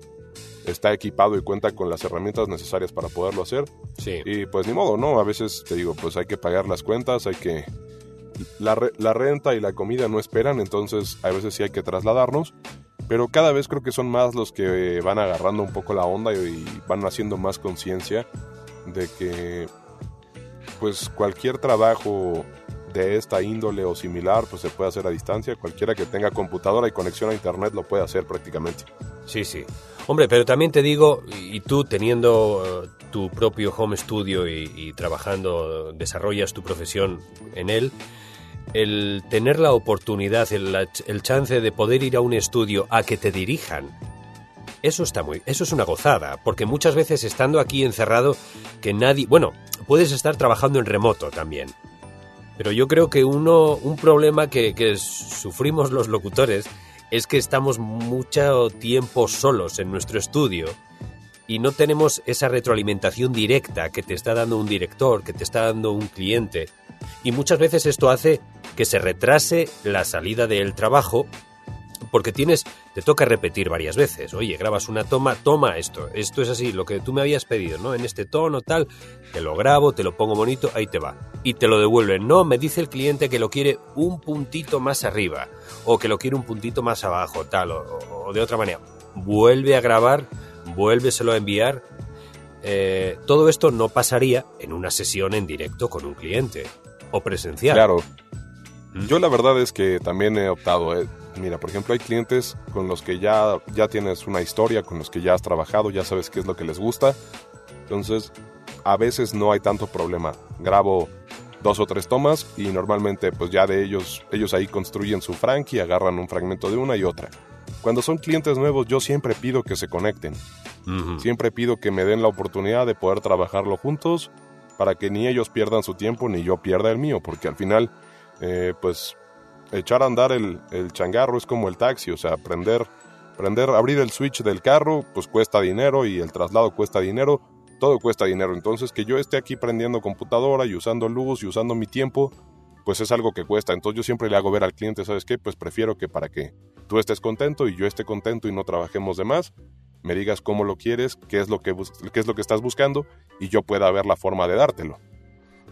Speaker 2: está equipado y cuenta con las herramientas necesarias para poderlo hacer.
Speaker 1: Sí.
Speaker 2: Y pues ni modo, ¿no? A veces te digo, pues hay que pagar las cuentas, hay que... La, la renta y la comida no esperan, entonces a veces sí hay que trasladarnos. Pero cada vez creo que son más los que van agarrando un poco la onda y van haciendo más conciencia de que pues cualquier trabajo de esta índole o similar pues se puede hacer a distancia. Cualquiera que tenga computadora y conexión a internet lo puede hacer prácticamente.
Speaker 1: Sí, sí. Hombre, pero también te digo, y tú teniendo eh, tu propio home studio y, trabajando, desarrollas tu profesión en él, el tener la oportunidad, el, el chance de poder ir a un estudio a que te dirijan eso está muy, eso es una gozada, porque muchas veces estando aquí encerrado, que nadie, bueno, puedes estar trabajando en remoto también. Pero yo creo que uno, un problema que, que sufrimos los locutores es que estamos mucho tiempo solos en nuestro estudio y no tenemos esa retroalimentación directa que te está dando un director, que te está dando un cliente. Y muchas veces esto hace que se retrase la salida del trabajo porque tienes, te toca repetir varias veces. Oye, grabas una toma, toma esto, esto es así, lo que tú me habías pedido, ¿no? En este tono, tal, te lo grabo, te lo pongo bonito, ahí te va. Y te lo devuelven. No, me dice el cliente que lo quiere un puntito más arriba, o que lo quiere un puntito más abajo, tal, o, de otra manera. Vuelve a grabar, vuélveselo a enviar. Eh, todo esto no pasaría en una sesión en directo con un cliente o presencial.
Speaker 2: Claro. ¿Mm? Yo la verdad es que también he optado, eh, Mira, por ejemplo, hay clientes con los que ya, ya tienes una historia, con los que ya has trabajado, ya sabes qué es lo que les gusta. Entonces, a veces no hay tanto problema. Grabo dos o tres tomas y normalmente pues ya de ellos, ellos ahí construyen su frankie, agarran un fragmento de una y otra. Cuando son clientes nuevos yo siempre pido que se conecten. Siempre pido que me den la oportunidad de poder trabajarlo juntos para que ni ellos pierdan su tiempo ni yo pierda el mío, porque al final eh, pues echar a andar el, changarro es como el taxi, o sea, aprender, aprender, abrir el switch del carro, pues cuesta dinero y el traslado cuesta dinero, todo cuesta dinero. Entonces, que yo esté aquí prendiendo computadora y usando luz y usando mi tiempo, pues es algo que cuesta. Entonces yo siempre le hago ver al cliente, ¿sabes qué? Pues prefiero que para que tú estés contento y yo esté contento y no trabajemos de más, me digas cómo lo quieres, qué es lo que, qué es lo que estás buscando y yo pueda ver la forma de dártelo.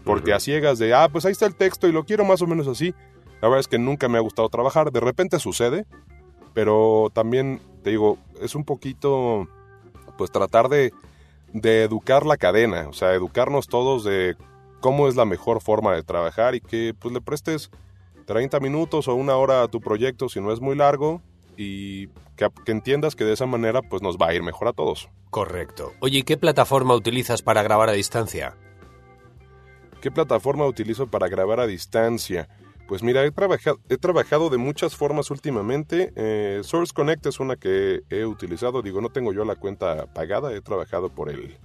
Speaker 2: Porque a ciegas de, ah, pues ahí está el texto y lo quiero más o menos así, la verdad es que nunca me ha gustado trabajar. De repente sucede, pero también, te digo, es un poquito, pues tratar de, de educar la cadena, o sea, educarnos todos de cómo es la mejor forma de trabajar y que pues le prestes 30 minutos o una hora a tu proyecto si no es muy largo y que, que, entiendas que de esa manera pues nos va a ir mejor a todos.
Speaker 1: Correcto. Oye, ¿y qué plataforma utilizas para grabar a distancia?
Speaker 2: ¿Qué plataforma utilizo para grabar a distancia? Pues mira, he trabajado, he trabajado de muchas formas últimamente. Eh, Source Connect es una que he utilizado. Digo, no tengo yo la cuenta pagada, he trabajado por el,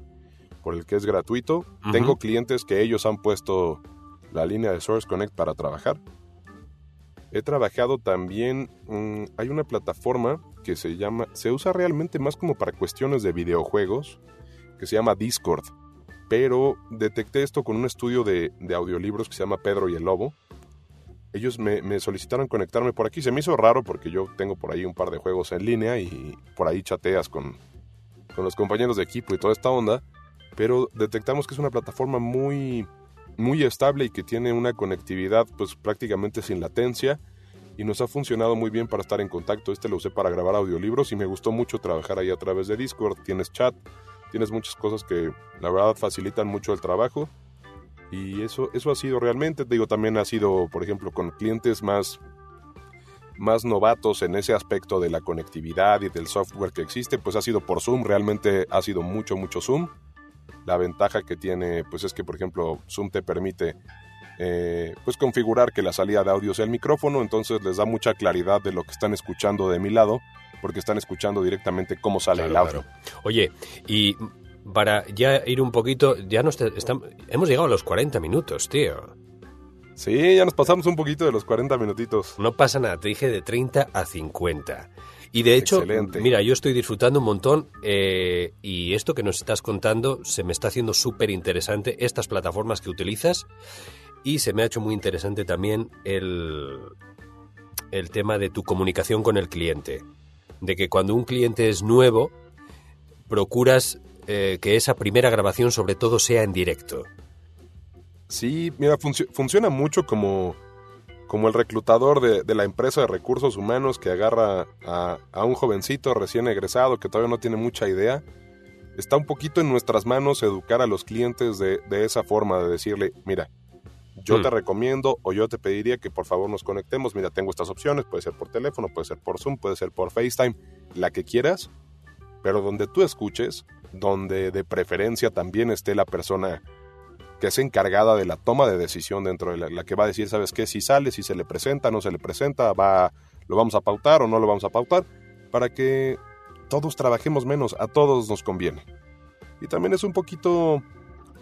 Speaker 2: por el que es gratuito. Tengo clientes que ellos han puesto la línea de Source Connect para trabajar. He trabajado también, mm, hay una plataforma que se llama, se usa realmente más como para cuestiones de videojuegos, que se llama Discord. Pero detecté esto con un estudio de, de audiolibros que se llama Pedro y el Lobo ellos me, solicitaron conectarme por aquí. Se me hizo raro porque yo tengo por ahí un par de juegos en línea y por ahí chateas con, con los compañeros de equipo y toda esta onda. Pero detectamos que es una plataforma muy, muy estable y que tiene una conectividad pues prácticamente sin latencia y nos ha funcionado muy bien para estar en contacto. Este lo usé para grabar audiolibros y me gustó mucho trabajar ahí a través de Discord. Tienes chat, tienes muchas cosas que la verdad facilitan mucho el trabajo y eso, eso ha sido realmente, digo, también ha sido, por ejemplo, con clientes más, más novatos en ese aspecto de la conectividad y del software que existe, pues ha sido por Zoom, realmente ha sido mucho, mucho Zoom. La ventaja que tiene, pues es que, por ejemplo, Zoom te permite eh, pues configurar que la salida de audio sea el micrófono, entonces les da mucha claridad de lo que están escuchando de mi lado, porque están escuchando directamente cómo sale el audio.
Speaker 1: Oye, y para ya ir un poquito, ya nos estamos, hemos llegado a los 40 minutos, tío.
Speaker 2: Sí, ya nos pasamos un poquito de los 40 minutitos.
Speaker 1: No pasa nada, te dije de 30 a 50. Y de hecho, mira, yo estoy disfrutando un montón eh, y esto que nos estás contando se me está haciendo súper interesante, estas plataformas que utilizas, y se me ha hecho muy interesante también el, el tema de tu comunicación con el cliente. De que cuando un cliente es nuevo, procuras eh, que esa primera grabación sobre todo sea en directo.
Speaker 2: Sí, mira, funciona mucho como, como el reclutador de, la empresa de recursos humanos que agarra a, un jovencito recién egresado que todavía no tiene mucha idea. Está un poquito en nuestras manos educar a los clientes de, esa forma, de decirle, mira, yo te hmm. recomiendo o yo te pediría que por favor nos conectemos. Mira, tengo estas opciones, puede ser por teléfono, puede ser por Zoom, puede ser por FaceTime, la que quieras, pero donde tú escuches, donde de preferencia también esté la persona que es encargada de la toma de decisión dentro de la, que va a decir, ¿sabes qué? Si sale, si se le presenta, no se le presenta, va, lo vamos a pautar o no lo vamos a pautar, para que todos trabajemos menos, a todos nos conviene. Y también es un poquito,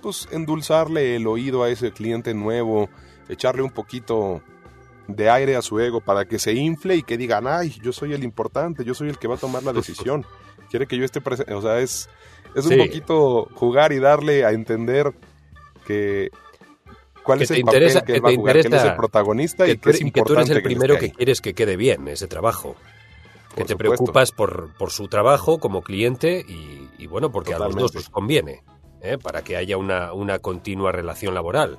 Speaker 2: pues, endulzarle el oído a ese cliente nuevo, echarle un poquito de aire a su ego para que se infle y que digan, ay, yo soy el importante, yo soy el que va a tomar la <laughs> decisión. Quiere que yo esté presente, o sea, es, es un poquito jugar y darle a entender que cuál es el papel que él va a jugar, que él es el protagonista y que es importante.
Speaker 1: que tú eres el primero que, quieres que quede bien ese trabajo. que te preocupas por, por, su trabajo como cliente y, bueno, porque a los dos nos conviene, ¿eh? para que haya una, una continua relación laboral.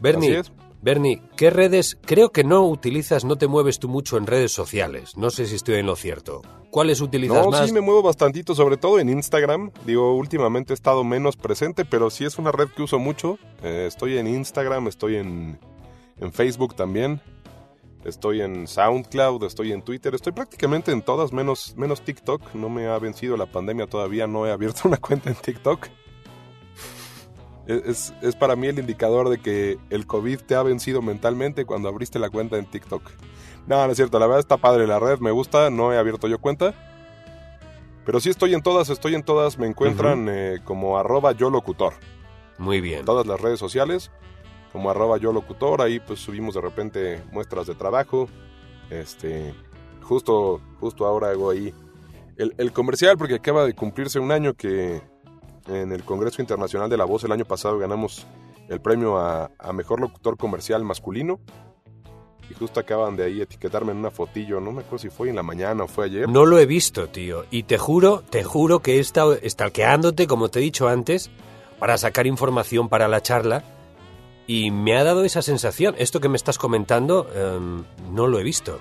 Speaker 1: Bernie, Bernie, ¿qué redes? Creo que no utilizas, no te mueves tú mucho en redes sociales. No sé si estoy en lo cierto. ¿Cuáles utilizas más?
Speaker 2: No, sí me muevo bastantito, sobre todo en Instagram. Digo, últimamente he estado menos presente, pero sí es una red que uso mucho. Eh, estoy en Instagram, estoy en, en Facebook también. Estoy en SoundCloud, estoy en Twitter, estoy prácticamente en todas menos, menos TikTok. No me ha vencido la pandemia todavía, no he abierto <laughs> una cuenta en TikTok es, es, para mí el indicador de que el COVID te ha vencido mentalmente cuando abriste la cuenta en TikTok. No, no es cierto, la verdad está padre la red, me gusta, no he abierto yo cuenta. Pero sí estoy en todas, estoy en todas, me encuentran eh, como arroba yo locutor.
Speaker 1: Muy bien.
Speaker 2: En todas las redes sociales, como arroba yo locutor, ahí pues subimos de repente muestras de trabajo. Este, justo, justo ahora hago ahí el, el comercial porque acaba de cumplirse un año que en el Congreso Internacional de la Voz el año pasado ganamos el premio a, Mejor Locutor Comercial Masculino. Y justo acaban de ahí etiquetarme en una fotillo, no me acuerdo si fue en la mañana o fue ayer.
Speaker 1: No lo he visto, tío. Y te juro, te juro que he estado estalqueándote, como te he dicho antes, para sacar información para la charla. Y me ha dado esa sensación. Esto que me estás comentando, em, no lo he visto.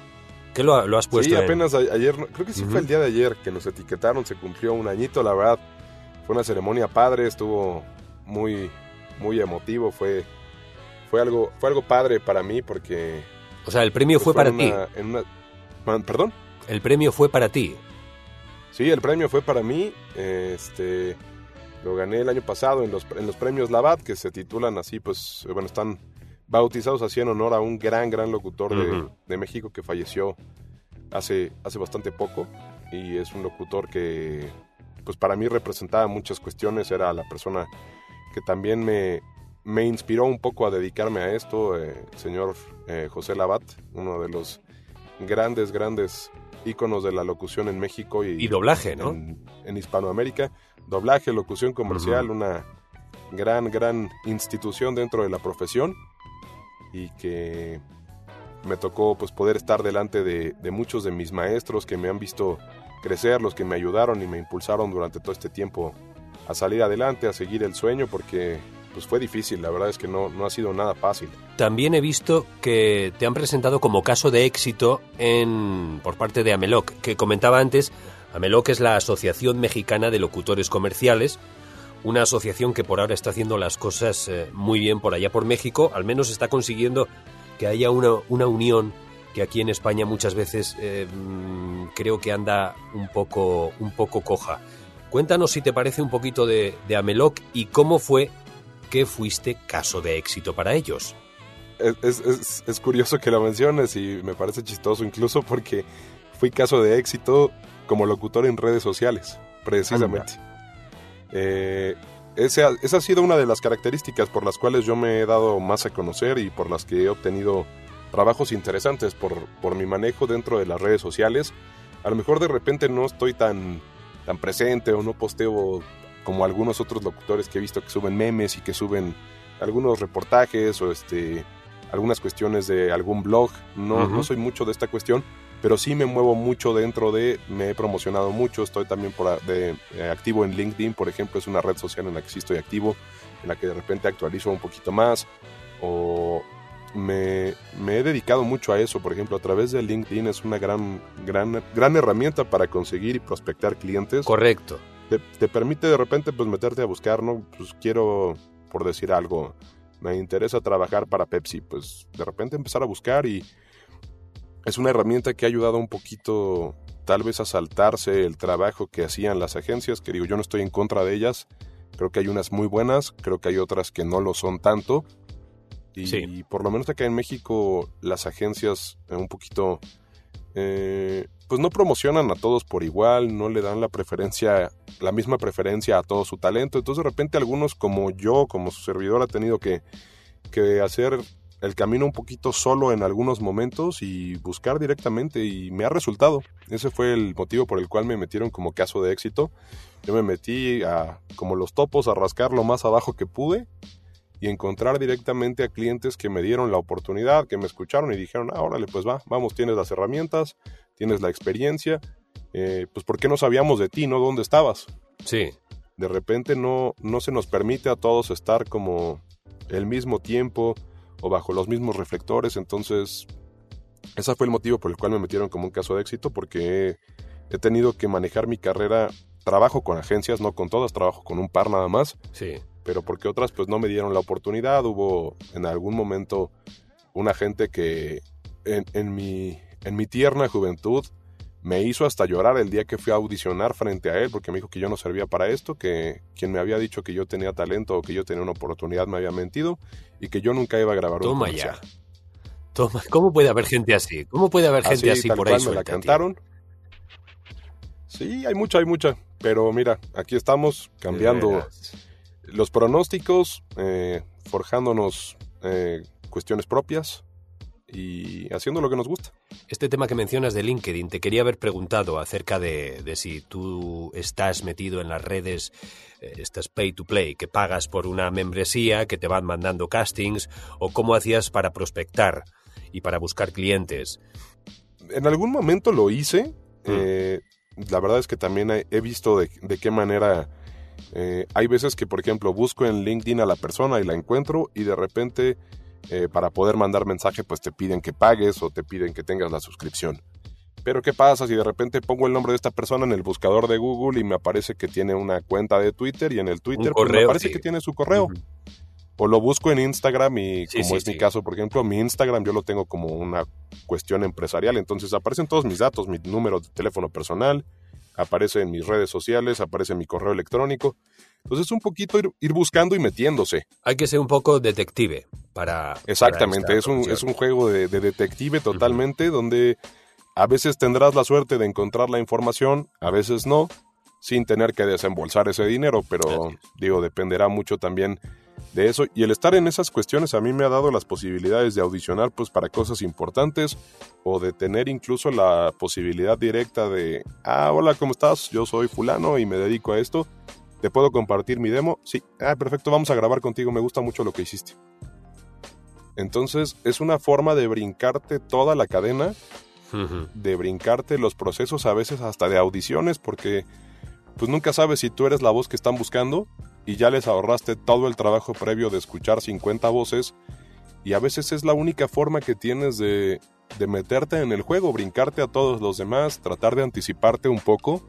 Speaker 1: ¿Qué lo, has puesto?
Speaker 2: Sí, apenas ayer, creo que sí fue el día de ayer que nos etiquetaron, se cumplió un añito, la verdad fue una ceremonia padre, estuvo muy, muy emotivo, fue, fue, algo, fue algo padre para mí porque...
Speaker 1: O sea, el premio fue, para ti.
Speaker 2: ¿Perdón?
Speaker 1: El premio fue para ti.
Speaker 2: Sí, el premio fue para mí. Este, lo gané el año pasado en los, en los premios Labat, que se titulan así, pues, bueno, están bautizados así en honor a un gran, gran locutor de, de, México que falleció hace, hace bastante poco. Y es un locutor que pues para mí representaba muchas cuestiones, era la persona que también me, me inspiró un poco a dedicarme a esto, el eh, señor eh, José Labat, uno de los grandes, grandes íconos de la locución en México y,
Speaker 1: y doblaje, ¿no?
Speaker 2: En, Hispanoamérica. Doblaje, locución comercial, una gran, gran institución dentro de la profesión y que me tocó pues poder estar delante de, de muchos de mis maestros que me han visto crecer, los que me ayudaron y me impulsaron durante todo este tiempo a salir adelante, a seguir el sueño, porque pues fue difícil, la verdad es que no, no ha sido nada fácil.
Speaker 1: También he visto que te han presentado como caso de éxito en, por parte de Ameloc, que comentaba antes, Ameloc es la Asociación Mexicana de Locutores Comerciales, una asociación que por ahora está haciendo las cosas eh, muy bien por allá por México, al menos está consiguiendo que haya una, una unión que aquí en España muchas veces eh, mm, creo que anda un poco, un poco coja. Cuéntanos si te parece un poquito de, de Ameloc y cómo fue que fuiste caso de éxito para ellos.
Speaker 2: Es, es, es, curioso que lo menciones y me parece chistoso incluso porque fui caso de éxito como locutor en redes sociales, precisamente. Eh, esa, esa, ha sido una de las características por las cuales yo me he dado más a conocer y por las que he obtenido trabajos interesantes por, por mi manejo dentro de las redes sociales. A lo mejor de repente no estoy tan, tan presente o no posteo como algunos otros locutores que he visto que suben memes y que suben algunos reportajes o este algunas cuestiones de algún blog. No, no soy mucho de esta cuestión, pero sí me muevo mucho dentro de, me he promocionado mucho, estoy también por, de, eh, activo en LinkedIn, por ejemplo, es una red social en la que sí estoy activo, en la que de repente actualizo un poquito más, o me, me, he dedicado mucho a eso, por ejemplo, a través de LinkedIn es una gran, gran, gran herramienta para conseguir y prospectar clientes.
Speaker 1: Correcto.
Speaker 2: Te, te permite de repente pues meterte a buscar, ¿no? Pues quiero, por decir algo, me interesa trabajar para Pepsi, pues de repente empezar a buscar y es una herramienta que ha ayudado un poquito tal vez a saltarse el trabajo que hacían las agencias, que digo, yo no estoy en contra de ellas, creo que hay unas muy buenas, creo que hay otras que no lo son tanto, y por lo menos acá en México las agencias eh, un poquito, eh, pues no promocionan a todos por igual, no le dan la preferencia, la misma preferencia a todo su talento. Entonces de repente algunos como yo, como su servidor, ha tenido que, que hacer el camino un poquito solo en algunos momentos y buscar directamente y me ha resultado. Ese fue el motivo por el cual me metieron como caso de éxito. Yo me metí a, como los topos, a rascar lo más abajo que pude y encontrar directamente a clientes que me dieron la oportunidad, que me escucharon y dijeron, ah, órale, pues va, vamos, tienes las herramientas, tienes la experiencia, eh, pues ¿por qué no sabíamos de ti, no? ¿Dónde estabas?
Speaker 1: Sí.
Speaker 2: De repente no, no se nos permite a todos estar como el mismo tiempo o bajo los mismos reflectores, entonces ese fue el motivo por el cual me metieron como un caso de éxito, porque he, he tenido que manejar mi carrera, trabajo con agencias, no con todas, trabajo con un par nada más.
Speaker 1: Sí
Speaker 2: pero porque otras pues no me dieron la oportunidad. Hubo en algún momento una gente que en, en, mi, en mi tierna juventud me hizo hasta llorar el día que fui a audicionar frente a él porque me dijo que yo no servía para esto, que quien me había dicho que yo tenía talento o que yo tenía una oportunidad me había mentido y que yo nunca iba a grabar
Speaker 1: Toma un ya. Toma, ¿cómo puede haber gente así? ¿Cómo puede haber gente así, por ahí?
Speaker 2: me la cantaron. Sí, hay mucha, hay mucha. Pero mira, aquí estamos cambiando los pronósticos, eh, forjándonos eh, cuestiones propias y haciendo lo que nos gusta.
Speaker 1: Este tema que mencionas de LinkedIn, te quería haber preguntado acerca de, de si tú estás metido en las redes, eh, estás pay to play, que pagas por una membresía, que te van mandando castings, o cómo hacías para prospectar y para buscar clientes.
Speaker 2: En algún momento lo hice. Mm. la verdad es que también he visto de, de qué manera eh, hay veces que, por ejemplo, busco en LinkedIn a la persona y la encuentro y de repente eh, para poder mandar mensaje pues te piden que pagues o te piden que tengas la suscripción. Pero ¿qué pasa si de repente pongo el nombre de esta persona en el buscador de Google y me aparece que tiene una cuenta de Twitter y en el Twitter pues, me aparece que tiene su correo? O lo busco en Instagram y como es mi caso, por ejemplo, mi Instagram yo lo tengo como una cuestión empresarial, entonces aparecen todos mis datos, mi número de teléfono personal, aparece en mis redes sociales, aparece en mi correo electrónico. Entonces es un poquito ir, buscando y metiéndose.
Speaker 1: Hay que ser un poco detective para...
Speaker 2: Exactamente, es, un, es un juego de, detective totalmente donde a veces tendrás la suerte de encontrar la información, a veces no, sin tener que desembolsar ese dinero, pero digo, dependerá mucho también de eso. Y el estar en esas cuestiones a mí me ha dado las posibilidades de audicionar pues para cosas importantes o de tener incluso la posibilidad directa de, ah, hola, ¿cómo estás? Yo soy fulano y me dedico a esto. ¿Te puedo compartir mi demo? Sí. Ah, perfecto, vamos a grabar contigo, me gusta mucho lo que hiciste. Entonces es una forma de brincarte toda la cadena, de brincarte los procesos a veces hasta de audiciones, porque pues nunca sabes si tú eres la voz que están buscando y ya les ahorraste todo el trabajo previo de escuchar 50 voces y a veces es la única forma que tienes de, de meterte en el juego, brincarte a todos los demás, tratar de anticiparte un poco,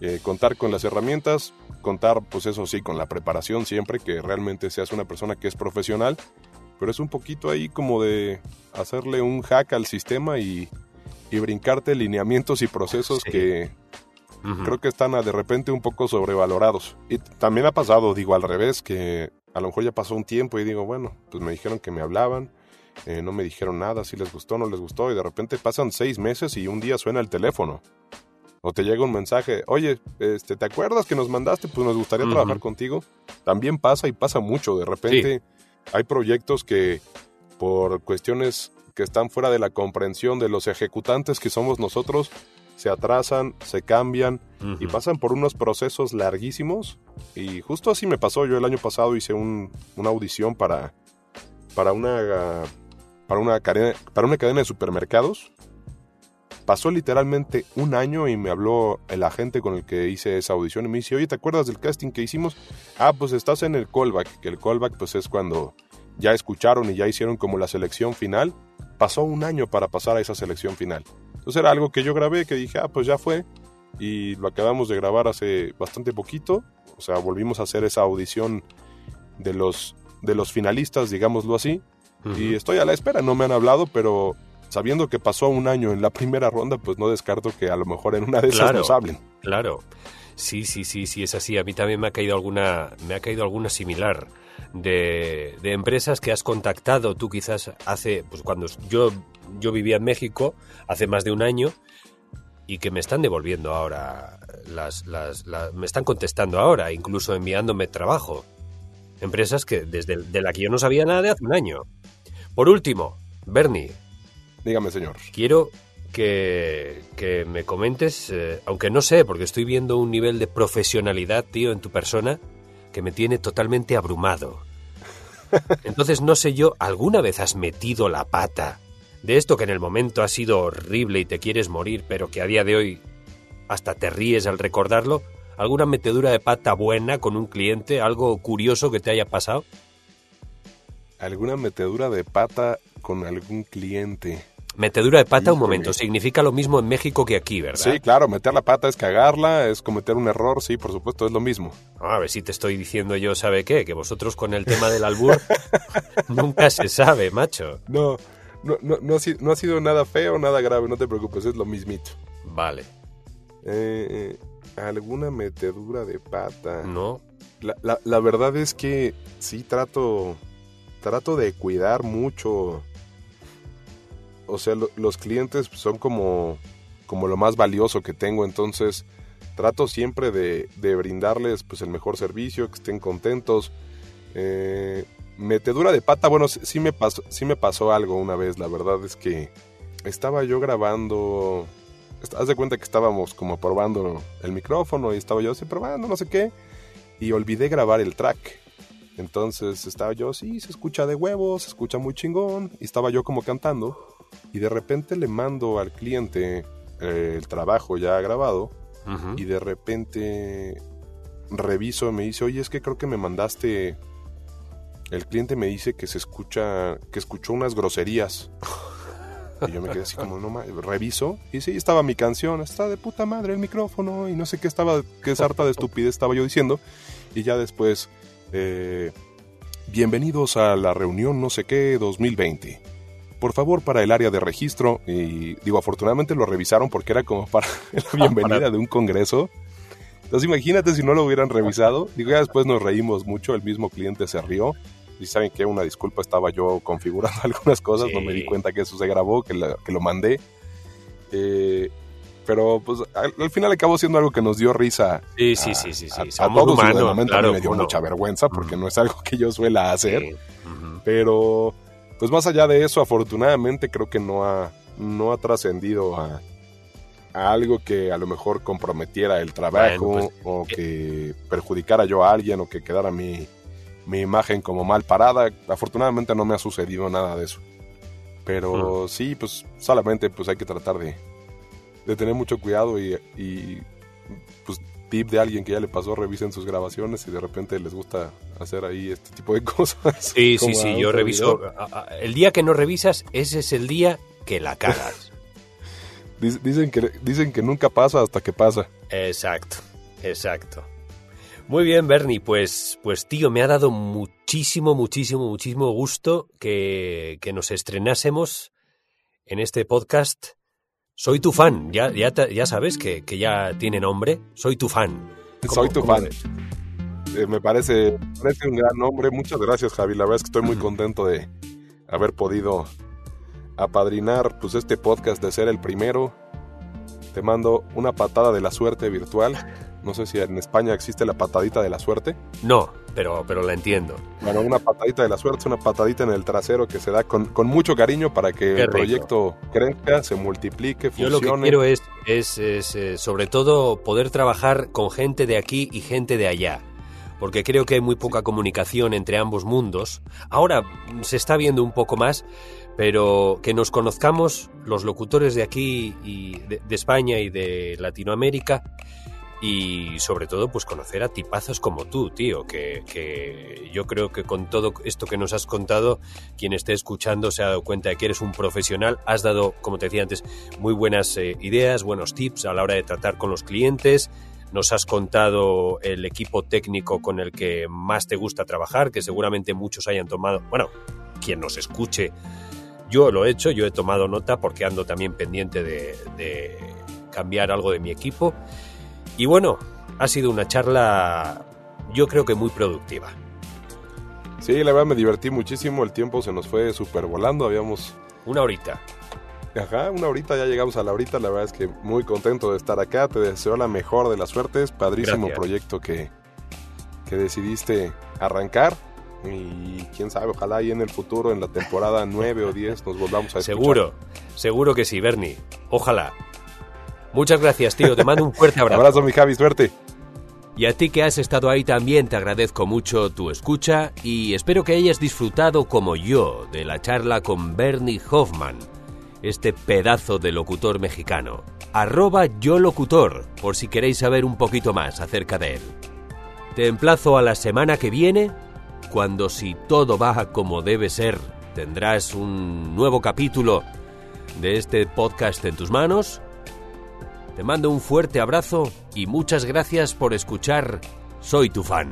Speaker 2: eh, contar con las herramientas, contar pues eso sí con la preparación siempre, que realmente seas una persona que es profesional, pero es un poquito ahí como de hacerle un hack al sistema y, y brincarte lineamientos y procesos
Speaker 1: Sí.
Speaker 2: que, Creo que están ah, de repente un poco sobrevalorados. Y también ha pasado, digo, al revés, que a lo mejor ya pasó un tiempo y digo, bueno, pues me dijeron que me hablaban, eh, no me dijeron nada, si les gustó, no les gustó, y de repente pasan seis meses y un día suena el teléfono. O te llega un mensaje, oye, este, ¿te acuerdas que nos mandaste? Pues nos gustaría trabajar contigo. También pasa y pasa mucho. De repente hay proyectos que por cuestiones que están fuera de la comprensión de los ejecutantes que somos nosotros, se atrasan, se cambian y pasan por unos procesos larguísimos. Y justo así me pasó. Yo el año pasado hice un- una audición para, para, una, para, una cadena, para una cadena de supermercados. Pasó literalmente un año y me habló el agente con el que hice esa audición y me dice, oye, ¿te acuerdas del casting que hicimos? Ah, pues estás en el callback, que el callback pues es cuando ya escucharon y ya hicieron como la selección final. Pasó un año para pasar a esa selección final. Entonces era algo que yo grabé, que dije, ah, pues ya fue. Y lo acabamos de grabar hace bastante poquito. O sea, volvimos a hacer esa audición de los, de los finalistas, digámoslo así. Y estoy a la espera, no me han hablado, pero sabiendo que pasó un año en la primera ronda, pues no descarto que a lo mejor en una de esas
Speaker 1: Claro.
Speaker 2: nos hablen.
Speaker 1: Claro. Sí, sí, sí, sí, es así. A mí también me ha caído alguna, me ha caído alguna similar de, de empresas que has contactado tú quizás hace, pues cuando yo, yo vivía en México hace más de un año y que me están devolviendo ahora las, las, las- me están contestando ahora, incluso enviándome trabajo. Empresas que desde de la que yo no sabía nada de hace un año. Por último, Bernie,
Speaker 2: Dígame, señor.
Speaker 1: Quiero que, que me comentes, eh, aunque no sé, porque estoy viendo un nivel de profesionalidad, tío, en tu persona, que me tiene totalmente abrumado. Entonces, no sé yo, ¿alguna vez has metido la pata de esto que en el momento ha sido horrible y te quieres morir, pero que a día de hoy hasta te ríes al recordarlo? ¿Alguna metedura de pata buena con un cliente? ¿Algo curioso que te haya pasado?
Speaker 2: ¿Alguna metedura de pata con algún cliente?
Speaker 1: Metedura de pata, un momento, significa lo mismo en México que aquí, ¿verdad?
Speaker 2: Sí, claro, meter la pata es cagarla, es cometer un error, sí, por supuesto, es lo mismo.
Speaker 1: A ver si te estoy diciendo yo, ¿sabe qué? Que vosotros con el tema del albur <laughs> nunca se sabe, macho.
Speaker 2: No, no, no, no, ha, si- no ha sido nada feo, nada grave, no te preocupes, es lo mismito.
Speaker 1: Vale,
Speaker 2: Eh, ¿Alguna metedura de pata?
Speaker 1: ¿no?
Speaker 2: La, la- la verdad es que sí trato, trato de cuidar mucho. O sea, lo- los clientes son como, como lo más valioso que tengo, entonces trato siempre de, de brindarles pues, el mejor servicio, que estén contentos. Eh, metedura de pata, bueno, sí, me pasó, sí me pasó algo una vez, la verdad es que estaba yo grabando, haz de cuenta que estábamos como probando el micrófono y estaba yo así probando, no sé qué, y olvidé grabar el track. Entonces estaba yo, sí, se escucha de huevos, se escucha muy chingón, y estaba yo como cantando, y de repente le mando al cliente eh, el trabajo ya grabado, y de repente reviso, me dice, oye, es que creo que me mandaste. El cliente me dice que se escucha, que escuchó unas groserías. <laughs> Y yo me quedé así como, no ma-". reviso. Y sí, estaba mi canción, está de puta madre el micrófono. Y no sé qué estaba, qué sarta de estupidez estaba yo diciendo. Y ya después, eh, bienvenidos a la reunión no sé qué 2020. Por favor, para el área de registro. Y digo, afortunadamente lo revisaron porque era como para <laughs> la bienvenida de un congreso. Entonces imagínate si no lo hubieran revisado. <laughs> Digo, ya después nos reímos mucho, el mismo cliente se rió. Y saben que una disculpa, estaba yo configurando <laughs> algunas cosas, no me di
Speaker 1: Sí.
Speaker 2: cuenta que eso se grabó, que, la- que lo mandé. Eh, pero pues al, al final acabó siendo algo que nos dio risa.
Speaker 1: Sí, sí,
Speaker 2: a-
Speaker 1: sí, sí, sí.
Speaker 2: a- a
Speaker 1: Somos
Speaker 2: todos
Speaker 1: humanos,
Speaker 2: a mí
Speaker 1: claro,
Speaker 2: me dio mucha vergüenza porque
Speaker 1: Mm.
Speaker 2: no es algo que yo suela hacer.
Speaker 1: Sí. Ujú.
Speaker 2: Pero, pues más allá de eso, afortunadamente creo que no ha, no ha trascendido a, a algo que a lo mejor comprometiera el trabajo
Speaker 1: Bueno, pues,
Speaker 2: o que perjudicara yo a alguien o que quedara mi, mi imagen como mal parada. Afortunadamente no me ha sucedido nada de eso. Pero sí, pues solamente pues hay que tratar de, de tener mucho cuidado y, y tip de alguien que ya le pasó, revisen sus grabaciones y de repente les gusta hacer ahí este tipo de <laughs> cosas.
Speaker 1: Sí, sí, sí, yo reviso. El día que no revisas, ese es el día que la cagas. <laughs>
Speaker 2: dicen, que, dicen que nunca pasa hasta que pasa.
Speaker 1: Exacto, exacto. Muy bien, Bernie, pues, pues tío, me ha dado muchísimo, muchísimo, muchísimo gusto que, que nos estrenásemos en este podcast soy tu fan, ya, ya, ya sabes que, que, ya tiene nombre. Soy tu fan.
Speaker 2: Soy tu fan. Eh, me parece, parece un gran nombre. Muchas gracias, Javi. La verdad es que estoy muy contento de haber podido apadrinar pues, este podcast, de ser el primero. Te mando una patada de la suerte virtual. No sé si en España existe la patadita de la suerte.
Speaker 1: No, pero, pero la entiendo.
Speaker 2: Bueno, una patadita de la suerte, una patadita en el trasero que se da con, con mucho cariño para que el proyecto crezca, se multiplique, funcione.
Speaker 1: Yo lo que quiero es, es, es eh, sobre todo poder trabajar con gente de aquí y gente de allá porque creo que hay muy poca comunicación entre ambos mundos. Ahora se está viendo un poco más, pero que nos conozcamos los locutores de aquí y de, de España y de Latinoamérica y sobre todo pues conocer a tipazos como tú, tío, que, que, yo creo que con todo esto que nos has contado, quien esté escuchando se ha dado cuenta de que eres un profesional, has dado, como te decía antes, muy buenas eh, ideas, buenos tips a la hora de tratar con los clientes, nos has contado el equipo técnico con el que más te gusta trabajar, que seguramente muchos hayan tomado, bueno, quien nos escuche, yo lo he hecho, yo he tomado nota porque ando también pendiente de, de cambiar algo de mi equipo. Y bueno, ha sido una charla yo creo que muy productiva.
Speaker 2: Sí, la verdad me divertí muchísimo, el tiempo se nos fue súper volando, habíamos...
Speaker 1: Una horita.
Speaker 2: Ajá, una horita, ya llegamos a la horita, la verdad es que muy contento de estar acá, te deseo la mejor de las suertes, padrísimo proyecto que, que decidiste arrancar y quién sabe, ojalá ahí en el futuro, en la temporada 9 o 10, nos volvamos a escuchar.
Speaker 1: Seguro, seguro que sí, Bernie, ojalá. Muchas gracias, tío. Te mando un fuerte <laughs> abrazo.
Speaker 2: abrazo, mi Javi. Suerte.
Speaker 1: Y a ti que has estado ahí también te agradezco mucho tu escucha y espero que hayas disfrutado como yo de la charla con Bernie Hoffman, este pedazo de locutor mexicano. Arroba yo locutor, por si queréis saber un poquito más acerca de él. Te emplazo a la semana que viene, cuando si todo va como debe ser, tendrás un nuevo capítulo de este podcast en tus manos te mando un fuerte abrazo y muchas gracias por escuchar Soy tu fan.